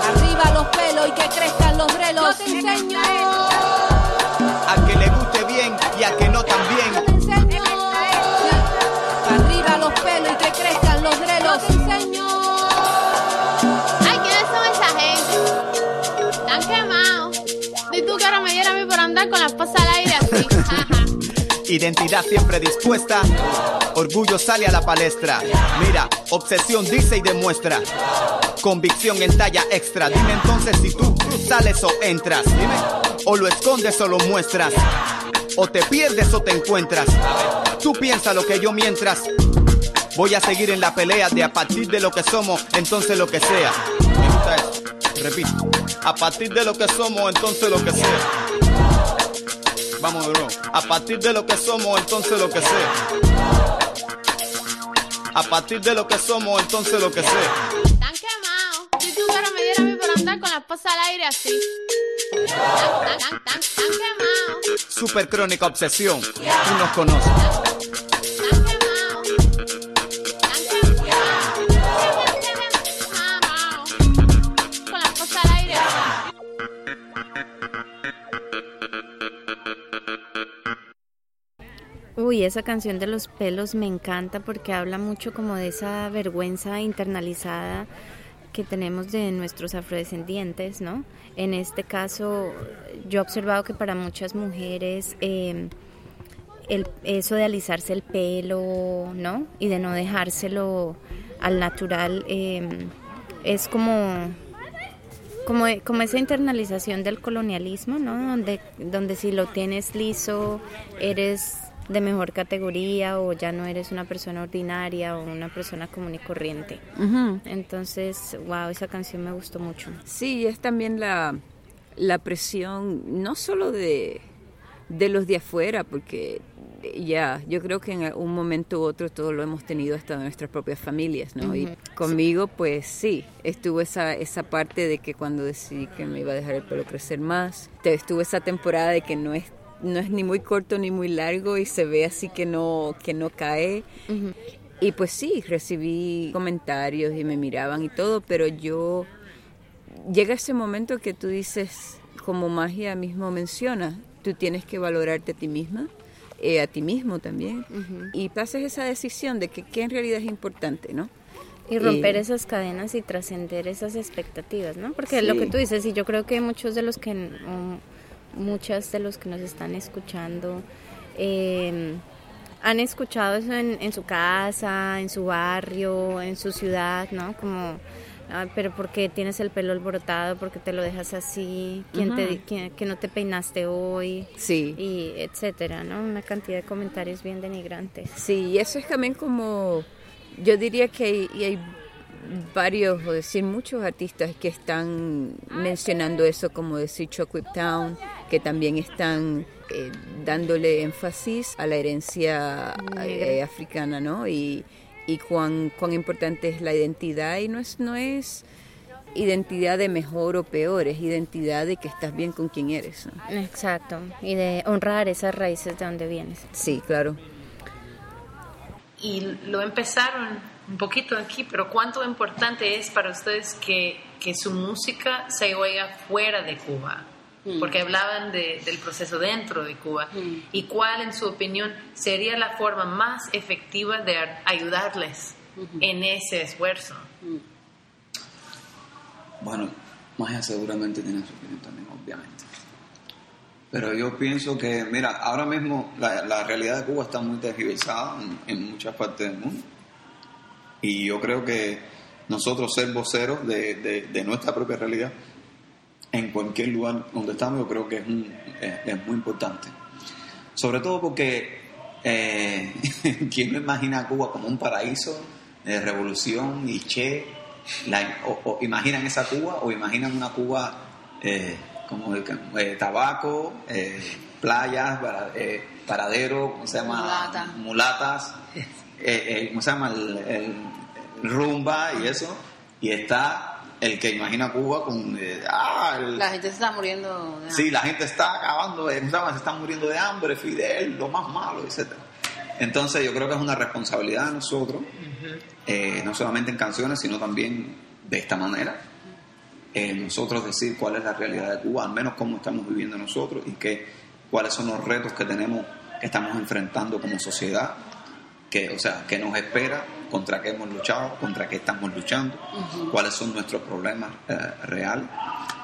Arriba los pelos y que crezcan los relos. Yo te enseño. A que le guste bien y a que no Yo también. te enseño. Sí. Arriba los pelos y que crezcan los relos. Yo te enseño. Ay, ¿quiénes son esa gente? Están quemados. Di tú que ahora me diera a mí por andar con la esposa al aire. Identidad siempre dispuesta. Orgullo sale a la palestra. Mira, obsesión dice y demuestra. Convicción en talla extra. Dime entonces si tú sales o entras. Dime. O lo escondes o lo muestras. O te pierdes o te encuentras. Tú piensa lo que yo mientras. Voy a seguir en la pelea de a partir de lo que somos, entonces lo que sea. Repito. A partir de lo que somos, entonces lo que sea. Vamos nuevo. A partir de lo que somos, entonces lo que sea. A partir de lo que somos, entonces lo que sea. Están quemados. Di tú ahora me diera a mí por andar con la esposa al aire así. Están, están, están, están, están quemados. Super crónica obsesión. Tú nos conoces. Uy, esa canción de los pelos me encanta porque habla mucho como de esa vergüenza internalizada que tenemos de nuestros afrodescendientes, ¿no? En este caso, yo he observado que para muchas mujeres eh, el, eso de alisarse el pelo, ¿no? Y de no dejárselo al natural eh, es como como, como esa internalización del colonialismo, ¿no? Donde, donde si lo tienes liso, eres de mejor categoría o ya no eres una persona ordinaria o una persona común y corriente. Entonces, wow, esa canción me gustó mucho. Sí, es también la, la presión, no solo de, de los de afuera, porque ya, yo creo que en un momento u otro todos lo hemos tenido hasta de nuestras propias familias, ¿no? Y Ujú. conmigo, pues sí, estuvo esa, esa parte de que cuando decidí que me iba a dejar el pelo crecer más, estuvo esa temporada de que no es no es ni muy corto ni muy largo y se ve así que no que no cae y pues sí, recibí comentarios y me miraban y todo, pero yo llega ese momento que tú dices, como magia mismo menciona, tú tienes que valorarte a ti misma, eh, a ti mismo también, y haces esa decisión de que qué en realidad es importante, ¿no? Y romper Eh, esas cadenas y trascender esas expectativas, ¿no? Porque Sí. lo que tú dices, y yo creo que muchos de los que, um, muchas de los que nos están escuchando, eh, han escuchado eso en, en su casa, en su barrio, en su ciudad, ¿no? Como, "Ay, pero ¿por qué tienes el pelo alborotado? ¿Por qué te lo dejas así? ¿Quién te, quién- que no te peinaste hoy? Sí. Y etcétera, ¿no? Una cantidad de comentarios bien denigrantes. Sí, y eso es también como, yo diría que hay, y hay varios, o decir muchos artistas que están mencionando eso, como decir Chocolate Town, que también están eh, dándole énfasis a la herencia eh, africana, ¿no? Y, y cuán, cuán importante es la identidad, y no es, no es identidad de mejor o peor, es identidad de que estás bien con quien eres. ¿no? Exacto. Y de honrar esas raíces de donde vienes. Sí, claro. Y lo empezaron un poquito aquí, pero ¿cuánto importante es para ustedes que, que su música se oiga fuera de Cuba? Mm. Porque hablaban de- del proceso dentro de Cuba. ¿Y cuál, en su opinión, sería la forma más efectiva de ayudarles en ese esfuerzo? Bueno, Magia seguramente tiene su opinión también, obviamente. Pero yo pienso que, mira, ahora mismo la, la realidad de Cuba está muy tergiversada en, en muchas partes del mundo. Y yo creo que nosotros ser voceros de, de- de nuestra propia realidad en cualquier lugar donde estamos, yo creo que es, un- es, es muy importante. Sobre todo porque eh, ¿quién no imagina a Cuba como un paraíso de revolución y che? La- o, o imaginan esa Cuba o imaginan una Cuba eh, como de, eh, tabaco, eh, playas, para- eh, paradero, ¿cómo se llama? Mulata. Mulatas, eh, eh, ¿cómo se llama? El, rumba y eso. Y está el que imagina Cuba con... eh, ah, el- La gente se está muriendo de Sí, la gente está acabando, de, ¿cómo se llama? se están muriendo de hambre, Fidel, lo más malo, etc. Entonces yo creo que es una responsabilidad de nosotros, eh, no solamente en canciones, sino también de esta manera, eh, nosotros decir cuál es la realidad de Cuba, al menos cómo estamos viviendo nosotros y qué, cuáles son los retos que tenemos, que estamos enfrentando como sociedad, que, o sea, qué nos espera, contra qué hemos luchado, contra qué estamos luchando, cuáles son nuestros problemas eh, reales,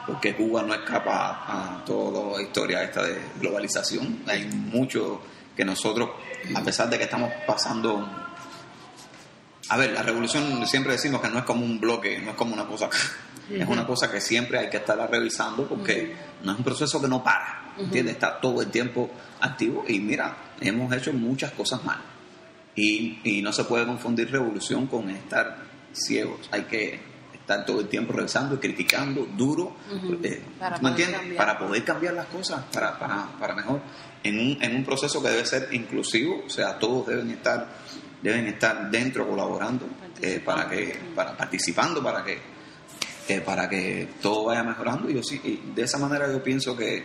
porque Cuba no escapa a toda la historia esta de globalización. Hay mucho que nosotros, a pesar de que estamos pasando... A ver, la revolución siempre decimos que no es como un bloque, no es como una cosa... Es una cosa que siempre hay que estarla revisando porque no es un proceso que no para. ¿entiendes? Está todo el tiempo activo y mira, hemos hecho muchas cosas mal. Y, y no se puede confundir revolución con estar ciegos. Hay que estar todo el tiempo revisando y criticando duro. Ujú. eh, Para ¿me poder entiendes? cambiar. Para poder cambiar las cosas, para, para, para mejor. En un, en un proceso que debe ser inclusivo, o sea, todos deben estar, deben estar dentro colaborando, eh, para que, para, participando para que, que para que todo vaya mejorando. Y yo sí, y de esa manera yo pienso que,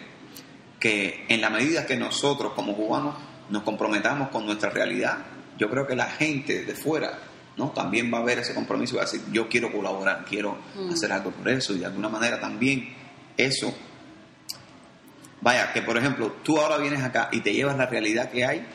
que en la medida que nosotros como cubanos nos comprometamos con nuestra realidad, yo creo que la gente de fuera ¿no? también va a ver ese compromiso y va a decir, yo quiero colaborar, quiero Mm. hacer algo por eso y de alguna manera también eso, vaya, que por ejemplo tú ahora vienes acá y te llevas la realidad que hay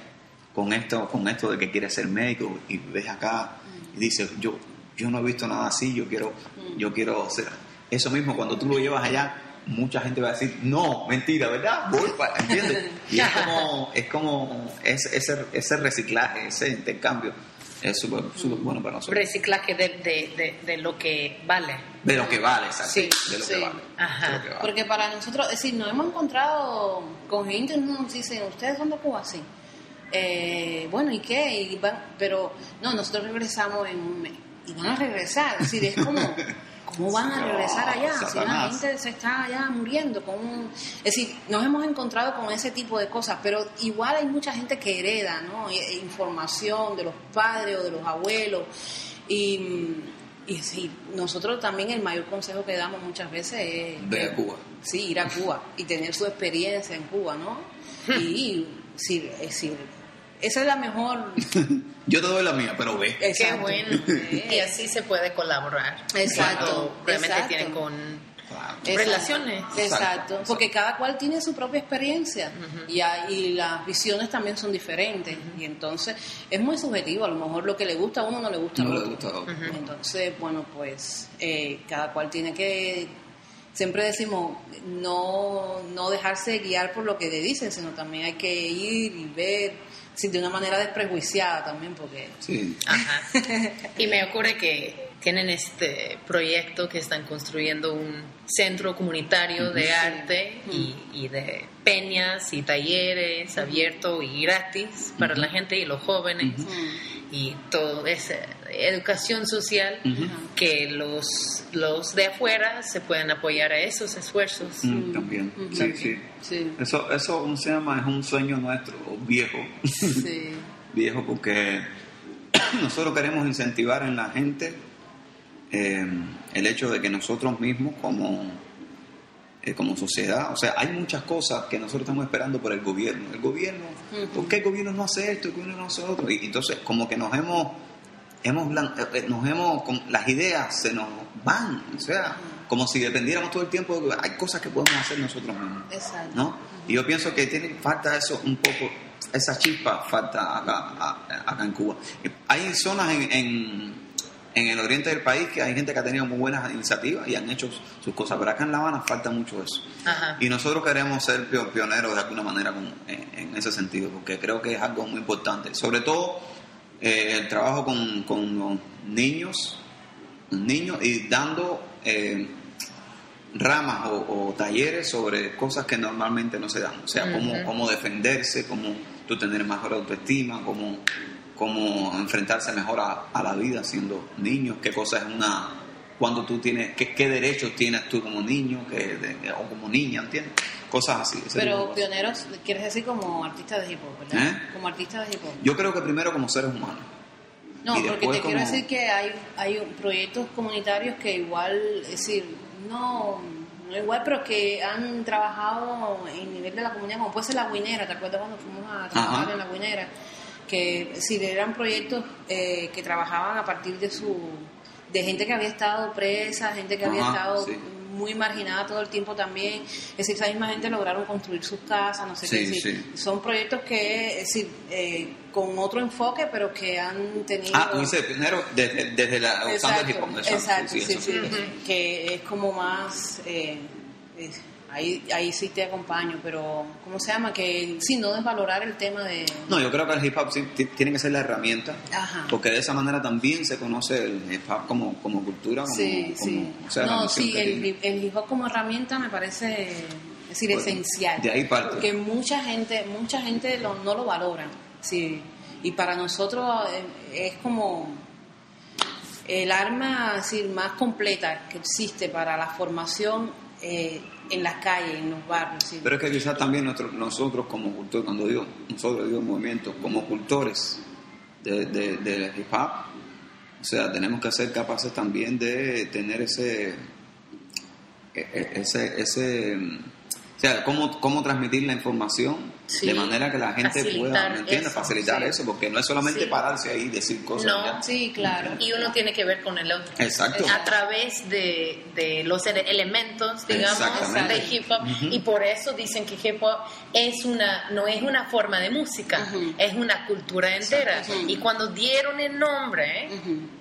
con esto, con esto de que quieres ser médico y ves acá y dices, yo, yo no he visto nada así, yo quiero, yo quiero hacer eso mismo, cuando tú lo llevas allá, mucha gente va a decir, no, mentira, ¿verdad? Y es como, es como ese, ese, ese reciclaje, ese intercambio, es súper súper bueno para nosotros. Reciclaje de, de, de, de lo que vale. De lo que vale, exacto, Sí, de lo sí. que vale. Ajá. de lo que vale. Porque para nosotros, es decir, nos hemos encontrado con gente que nos dicen, ustedes son de Cuba, sí. Eh, bueno, ¿y qué? Y van- pero no, nosotros regresamos en un mes. Y van a regresar, es decir, es como, ¿cómo van a regresar allá? Si la gente se está allá muriendo con un... Es decir, nos hemos encontrado con ese tipo de cosas, pero igual hay mucha gente que hereda, ¿no? I- e Información de los padres o de los abuelos. Y, y sí, nosotros también el mayor consejo que damos muchas veces es... Ve a Cuba. Sí, ir a Cuba y tener su experiencia en Cuba, ¿no? Y sí, es decir, esa es la mejor... Yo te doy la mía, pero ve. Qué bueno. Y así se puede colaborar. Exacto, realmente exacto. tienen con Exacto. relaciones. Exacto, porque cada cual tiene su propia experiencia y, hay- y las visiones también son diferentes y entonces es muy subjetivo, a lo mejor lo que le gusta a uno no le gusta a No le otro. gusta a otro. Entonces, bueno, pues eh, cada cual tiene que siempre decimos no, no dejarse guiar por lo que le dicen, sino también hay que ir y ver sí, de una manera desprejuiciada también, porque... Sí. Ajá. Y me ocurre que tienen este proyecto que están construyendo un centro comunitario de arte y, y de peñas y talleres abierto y gratis para la gente y los jóvenes y todo esa educación social que los los de afuera se pueden apoyar a esos esfuerzos Mm, también, sí, sí. Sí. Eso, eso, ¿cómo se llama? Es un sueño nuestro, viejo. Sí. viejo porque nosotros queremos incentivar en la gente eh, el hecho de que nosotros mismos como, eh, como sociedad, o sea, hay muchas cosas que nosotros estamos esperando por el gobierno. El gobierno, ¿por qué el gobierno no hace esto? El gobierno no hace otro. Y entonces como que nos hemos, hemos, eh, eh, nos hemos, las ideas se nos van, o sea, como si dependiéramos todo el tiempo, de- hay cosas que podemos hacer nosotros mismos. Exacto. ¿no? Y yo pienso que tiene falta eso un poco, esa chispa falta acá, acá en Cuba. Hay zonas en, en, en el oriente del país que hay gente que ha tenido muy buenas iniciativas y han hecho sus cosas, pero acá en La Habana falta mucho eso. Ajá. Y nosotros queremos ser pio- pioneros de alguna manera con- en, en ese sentido, porque creo que es algo muy importante. Sobre todo eh, el trabajo con, con los niños, niños y dando eh, ramas o, o talleres sobre cosas que normalmente no se dan. O sea, cómo, cómo defenderse, cómo tú tener mejor autoestima, cómo, cómo enfrentarse mejor a, a la vida siendo niño, qué cosa es una... Cuando tú tienes, qué, qué derechos tienes tú como niño que, de- o como niña, ¿entiendes? Cosas así. Pero pioneros, quieres decir como artista de hip hop, ¿verdad? ¿Eh? Como artista de hip hop. Yo creo que primero como seres humanos. No, porque te quiero decir que hay, hay proyectos comunitarios que igual, es decir, no, no igual, pero que han trabajado en nivel de la comunidad, como puede ser la Guinera, ¿te acuerdas cuando fuimos a trabajar Ajá. en la Guinera? Que si eran proyectos eh, que trabajaban a partir de su de gente que había estado presa, gente que había estado sí. muy marginada todo el tiempo también. Es decir, esa misma gente lograron construir sus casas, no sé Sí, qué. decir, Son proyectos que, es decir, eh, con otro enfoque, pero que han tenido... Ah, tú dices pionero desde, desde la. Exacto, exacto, sí, sí, que es como más... eh, es- ahí, ahí sí te acompaño, pero ¿cómo se llama? Que sí, no desvalorar el tema de... No, yo creo que el hip hop sí ti- tiene que ser la herramienta, Ajá. porque de esa manera también se conoce el hip hop como, como cultura, como, Sí, como- sí. o sea, la no, sí, el, hip hop como herramienta me parece es decir, Bueno, esencial. de ahí parte. Porque mucha gente, mucha gente lo- no lo valora. Sí. Y para nosotros eh, es como el arma es decir, más completa que existe para la formación eh, en las calles, en los barrios. sí. Pero es que quizás también nosotros, nosotros como cultores, cuando digo nosotros digo movimiento, como cultores de, de, del hip hop, o sea, tenemos que ser capaces también de tener ese, e- e- ese, ese, o sea, cómo, cómo transmitir la información Sí. de manera que la gente pueda, Facilitar ¿me entiendes? eso, Facilitar sí. eso, porque no es solamente Sí. pararse ahí y decir cosas. ya. No, Sí, claro. y uno tiene que ver con el otro. Exacto. A través de, de los ele- elementos, digamos, Exactamente. de hip hop. Y por eso dicen que hip hop es una, no es una forma de música, es una cultura entera. Y cuando dieron el nombre,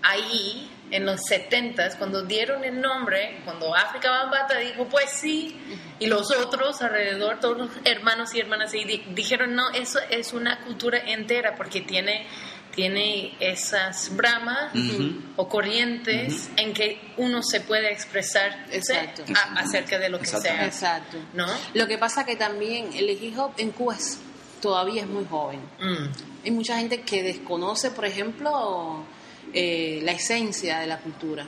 ahí, en los 70s, cuando dieron el nombre, cuando África Bambata dijo, pues sí, y los otros alrededor, todos los hermanos y hermanas, ahí di- dijeron, no, eso es una cultura entera, porque tiene tiene esas bramas Ujú. o corrientes en que uno se puede expresar Exacto. a- acerca de lo que sea. Exacto. ¿No? Lo que pasa que también el hip hop en Cuba es- todavía es muy joven. Mm. Hay mucha gente que desconoce, por ejemplo, eh, la esencia de la cultura.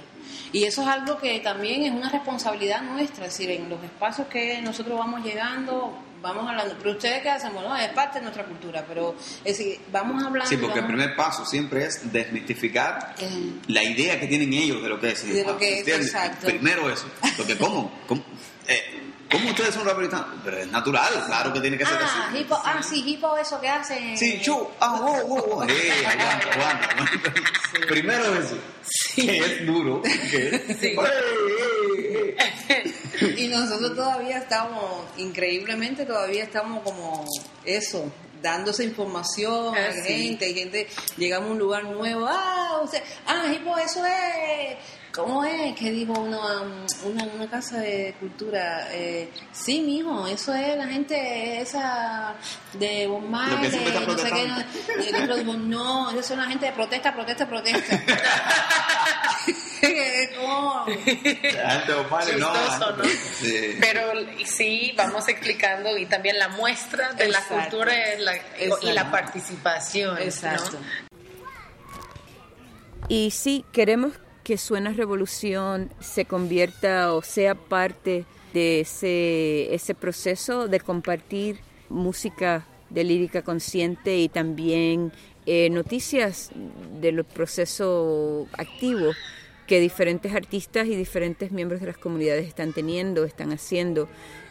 Y eso es algo que también es una responsabilidad nuestra, es decir, en los espacios que nosotros vamos llegando, vamos hablando, pero ustedes qué hacen, bueno, es parte de nuestra cultura, pero es decir, vamos hablando... Sí, porque el primer paso siempre es desmistificar Eh, la idea que tienen ellos de lo que es De lo que es, exacto. Primero eso. Porque ¿cómo? ¿Cómo, eh, ¿cómo ustedes son raperos? Pero es natural, claro que tiene que ser Ah, así. hip hop, ah, sí, hip hop eso que hacen. Sí, chu, ah, oh, oh, oh. Eh, aguanta, aguanta. Primero eso. Que es duro. Que es, Sí. Eh, eh, eh. Y nosotros todavía estamos, increíblemente todavía estamos como eso, dándose información Ah, a sí. gente, y gente, llegamos a un lugar nuevo, ah, usted, ah, hipo, eso es ¿Cómo es que dijo uno, um, una, una casa de cultura? Eh, sí, mijo, eso es la gente esa de Marley, no sé qué. No, y el otro dijo, no, eso son la gente de protesta, protesta, protesta. ¿Cómo? La gente de Omar, no, ¿no? Sí. Pero sí, vamos explicando y también la muestra de la cultura es la- y la Exacto. participación. ¿no? Exacto. Y sí, queremos que Suena Revolución se convierta o sea parte de ese, ese proceso de compartir música de lírica consciente y también eh, noticias de los procesos activos que diferentes artistas y diferentes miembros de las comunidades están teniendo, están haciendo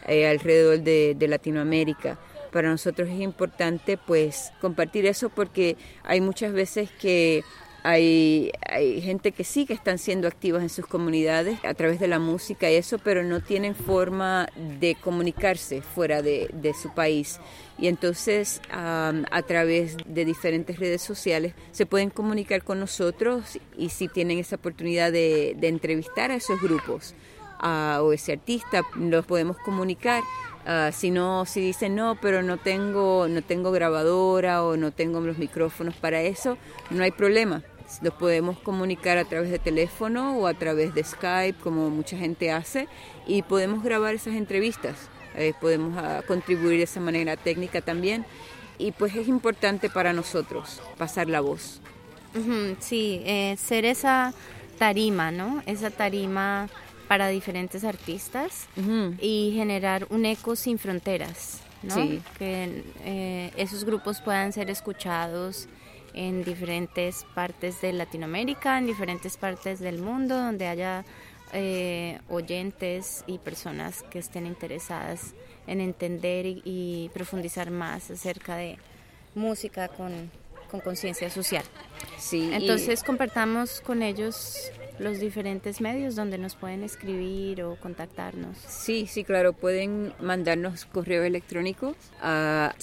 eh, alrededor de, de Latinoamérica. Para nosotros es importante pues compartir eso porque hay muchas veces que hay, hay gente que sí que están siendo activas en sus comunidades a través de la música y eso, pero no tienen forma de comunicarse fuera de, su país. Y entonces am, a través de diferentes redes sociales se pueden comunicar con nosotros y si tienen esa oportunidad de, de entrevistar a esos grupos a- o ese artista, los podemos comunicar. Ah, si no, si dicen no, pero no tengo, no tengo grabadora o no tengo los micrófonos para eso, no hay problema. Los podemos comunicar a través de teléfono o a través de Skype, como mucha gente hace, y podemos grabar esas entrevistas. Eh, podemos ah, contribuir de esa manera técnica también. Y pues es importante para nosotros pasar la voz. Sí, eh, ser esa tarima, ¿no? Esa tarima para diferentes artistas y generar un eco sin fronteras, ¿no? Sí. Que eh, esos grupos puedan ser escuchados en diferentes partes de Latinoamérica, en diferentes partes del mundo, donde haya eh, oyentes y personas que estén interesadas en entender y, y profundizar más acerca de música con con conciencia social. Sí, y- Entonces compartamos con ellos los diferentes medios donde nos pueden escribir o contactarnos. Sí, sí, claro, pueden mandarnos correo electrónico a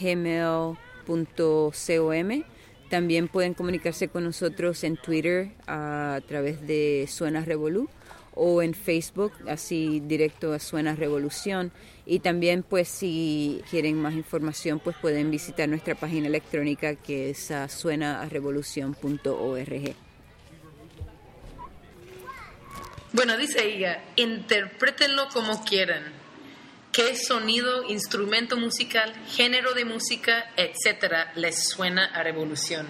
suenarevolucion@gmail.com. También pueden comunicarse con nosotros en Twitter a través de Suena Revolu o en Facebook, así directo a Suena Revolución. Y también, pues, si quieren más información, pues pueden visitar nuestra página electrónica que es a suenarevolucion.org. Bueno, dice ella, interprétenlo como quieran. ¿Qué sonido, instrumento musical, género de música, etcétera, les suena a revolución?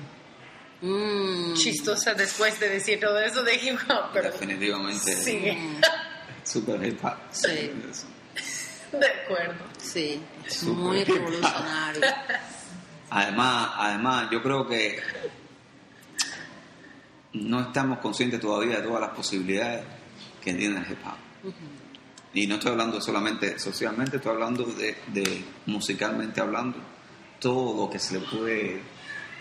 Chistosa después de decir todo eso de hip hop, pero Definitivamente. sí, Super hip hop. Sí. de acuerdo. Sí, es muy revolucionario. Además, además, yo creo que no estamos conscientes todavía de todas las posibilidades que tiene el hip hop. Y no estoy hablando solamente socialmente, estoy hablando de, de musicalmente hablando, todo lo que se le puede,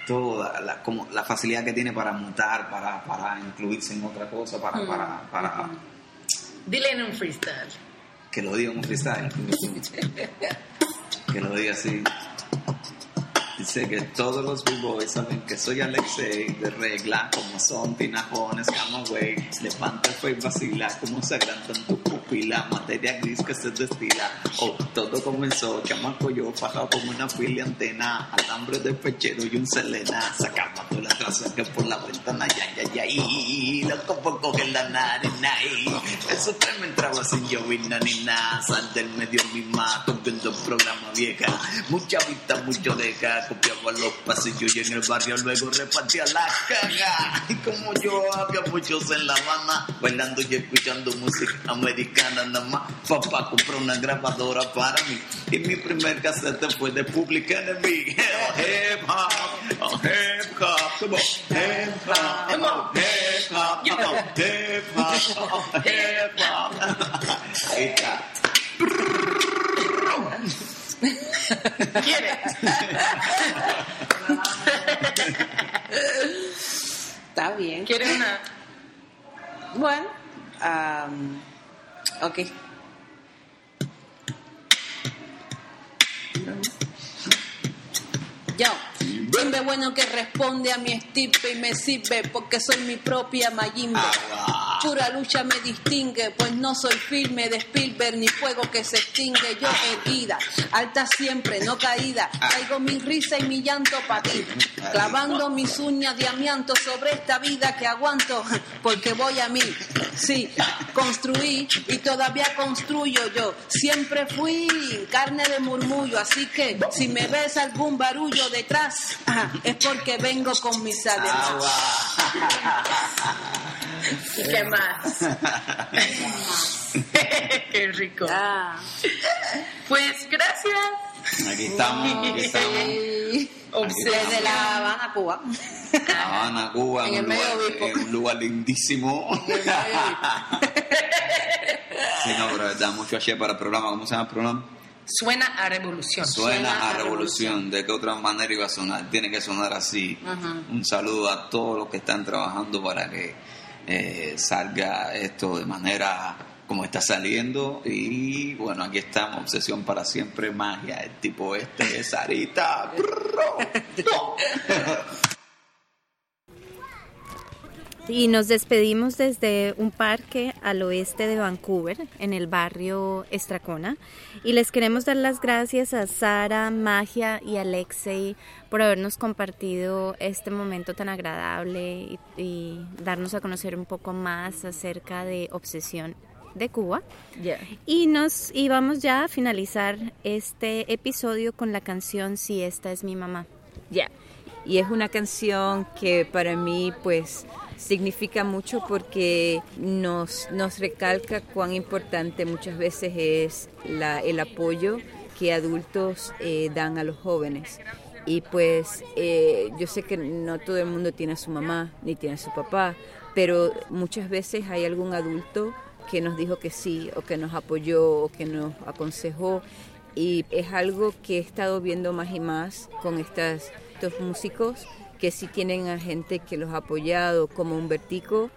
toda la, como la facilidad que tiene para mutar, para, para incluirse en otra cosa, para, para, para Dile en un freestyle. que lo diga en un freestyle. que lo diga así. Dice que todos los b-boys saben que soy Alexei de regla, como son tinajones, camagüey. Levanta el fe y vacila, como se agrandan tu pupila, materia gris que se destila. Oh, todo comenzó, chamaco yo, bajado como una fila antena, alambre de pechero y un selena. Sacamos toda la traza que por la ventana, ya, ya, ya, y loco por coger la narina. y Eso me entraba sin yo ni nada, sal del medio mi mato, viendo programa vieja. Mucha vista, mucho deja, copiaba los pasillos y en el barrio luego repartía la caga. Y como yo había muchos en La Habana, bailando y escuchando música americana nada más. Papá compró una grabadora para mí y mi primer cassette fue de Public Enemy. Oh, hip hop, oh, hip hop, come on, hip hop, come on, hip hop, oh, hip hop, oh, hip hop. Ahí está. ¿Quiere? Está bien. ¿Quiere una? Bueno, am, ok. Yo. Qué bueno que responde a mi estipe y me sirve porque soy mi propia Mayimbe. Pura lucha me distingue, pues no soy firme de Spielberg ni fuego que se extingue. Yo erguida, alta siempre, no caída. Traigo mi risa y mi llanto para ti. Clavando mis uñas de amianto sobre esta vida que aguanto porque voy a mí. Sí, construí y todavía construyo yo. Siempre fui carne de murmullo, así que si me ves algún barullo detrás, es porque vengo con mis además. ¿Y qué más? qué rico. Pues gracias. Aquí estamos, aquí estamos. Desde La Habana, Cuba. La Habana, Cuba, En el un medio lugar, obispo. en un lugar lindísimo. sí, no, pero da mucho ayer para el programa. ¿Cómo se llama el programa? Suena a revolución. Suena a revolución. ¿De qué otra manera iba a sonar? Tiene que sonar así. Un saludo a todos los que están trabajando para que eh, salga esto de manera como está saliendo. Y bueno, aquí estamos, Obsesión para Siempre, Magia, el tipo este, Sarita. Y nos despedimos desde un parque al oeste de Vancouver, en el barrio Estracona. Y les queremos dar las gracias a Sara, Magia y Alexei por habernos compartido este momento tan agradable y, y darnos a conocer un poco más acerca de Obsesión de Cuba. Y nos y vamos ya a finalizar este episodio con la canción Si esta es mi mamá. Ya. Y es una canción que para mí pues significa mucho porque nos, nos recalca cuán importante muchas veces es el apoyo que adultos eh, dan a los jóvenes. Y pues eh, yo sé que no todo el mundo tiene a su mamá ni tiene a su papá, pero muchas veces hay algún adulto que nos dijo que sí, o que nos apoyó, o que nos aconsejó. Y es algo que he estado viendo más y más con estas, estos músicos que sí tienen a gente que los ha apoyado, como Humbertico,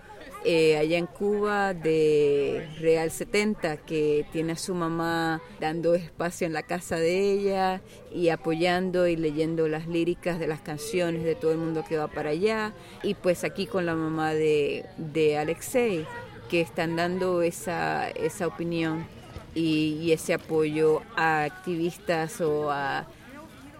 eh, allá en Cuba de Real 70, que tiene a su mamá dando espacio en la casa de ella y apoyando y leyendo las líricas de las canciones de todo el mundo que va para allá. Y pues aquí con la mamá de, de Alexei, que están dando esa, esa opinión y, y ese apoyo a activistas o a,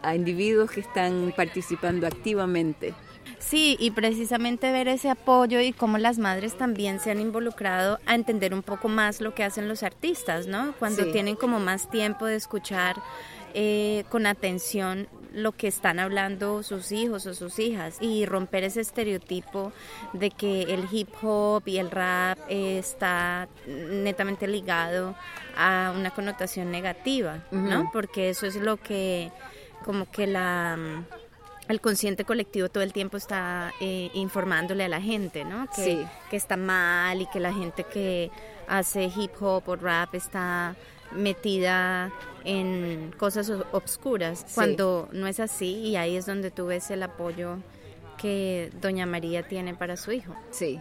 a individuos que están participando activamente. Sí, y precisamente ver ese apoyo y cómo las madres también se han involucrado a entender un poco más lo que hacen los artistas, ¿no? Cuando Sí. tienen como más tiempo de escuchar eh, con atención lo que están hablando sus hijos o sus hijas y romper ese estereotipo de que el hip hop y el rap eh, está netamente ligado a una connotación negativa, ¿no? Porque eso es lo que como que la mm, el consciente colectivo todo el tiempo está eh, informándole a la gente, ¿no? Que, Sí. que está mal y que la gente que hace hip hop o rap está metida en cosas obscuras, Sí. cuando no es así y ahí es donde tú ves el apoyo que Doña María tiene para su hijo. Sí.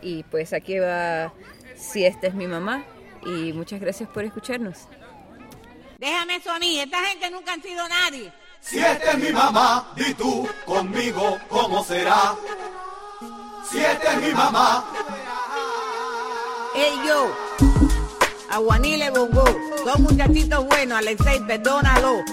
Y pues aquí va, si esta es mi mamá, y muchas gracias por escucharnos. Déjame eso a mí, esta gente nunca han sido nadie. Si esta es mi mamá, di tú conmigo cómo será. Si esta es mi mamá, Ey yo, Aguanile Bongo, son muchachitos buenos, Alexei, perdónalo.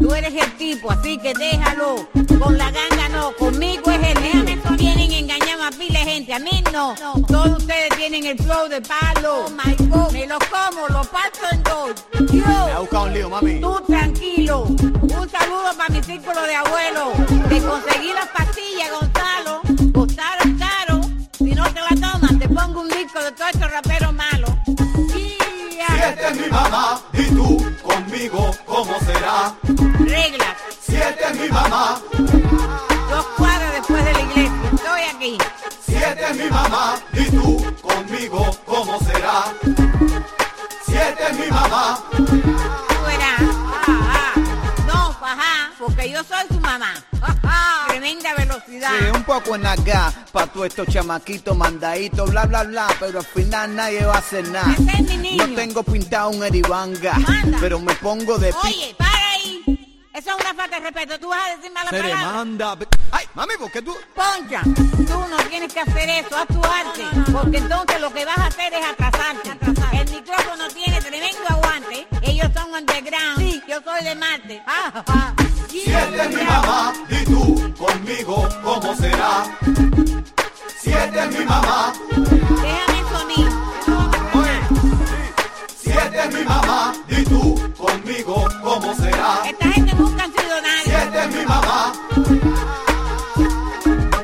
Tú eres el tipo, así que déjalo. Con la ganga no, conmigo es el Déjame vienen engañando a pile gente, a mí no. Todos ustedes tienen el flow de palo. Oh my God, me los como, los parto en dos. Me ha Yo, buscado un lío, mami. tú tranquilo. Un saludo para mi círculo de abuelos. Te conseguí las pastillas, Gonzalo. Costaron caro. Si no te la tomas, te pongo un disco de todos estos raperos malos. Mi mamá, di tú conmigo cómo será. Reglas. Si esta es mi mamá, Dos cuadras después de la iglesia. Estoy aquí. si esta es mi mamá, di tú conmigo cómo será. Si esta es mi mamá, Tú verás. Ah, ah. No, ajá, porque yo soy su mamá. Velocidad. Sí, un poco en acá, pa' todos estos chamaquitos mandaditos, bla, bla, bla, pero al final nadie va a hacer nada. Ese es mi niño. No tengo pintado un eribanga, Manda. pero me pongo de pi... Eso es una falta de respeto. Tú vas a decir malas Se palabras. demanda. Ay, mami, ¿por qué tú? Poncha, tú no tienes que hacer eso, haz tu arte, porque entonces lo que vas a hacer es atrasarte. El micrófono tiene tremendo aguante, ellos son underground, sí, yo soy de Marte. Ah, ah. Siete es mi mamá y tú conmigo, ¿cómo será? Siete es mi mamá, Déjame el sonido. siete es mi mamá y tú conmigo, ¿cómo será? Esta gente nunca han sido nadie. Siete es mi mamá,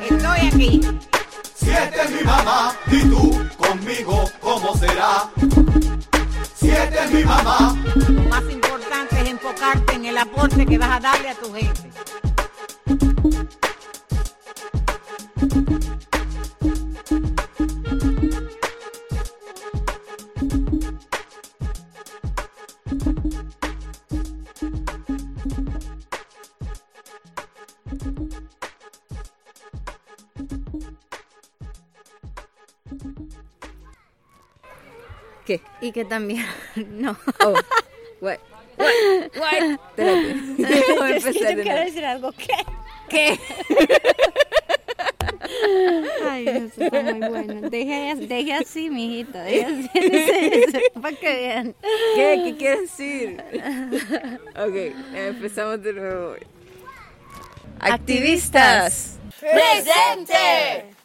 Estoy aquí. siete es mi mamá y tú conmigo, ¿cómo será? Siete es mi mamá, Lo más importante es enfocarte en el aporte que vas a darle a tu gente. ¿Qué? Y que también, no. Oh, what? What? What? Espérate. Déjame Yo es que empezar yo de quiero nuevo. decir algo. ¿Qué? ¿Qué? Ay, eso está muy bueno. Deje, deje así, mijito. Deje así, enséñese, para que vean. ¿Qué? ¿Qué quieres decir? ok, empezamos de nuevo. Activistas. ¡Presente!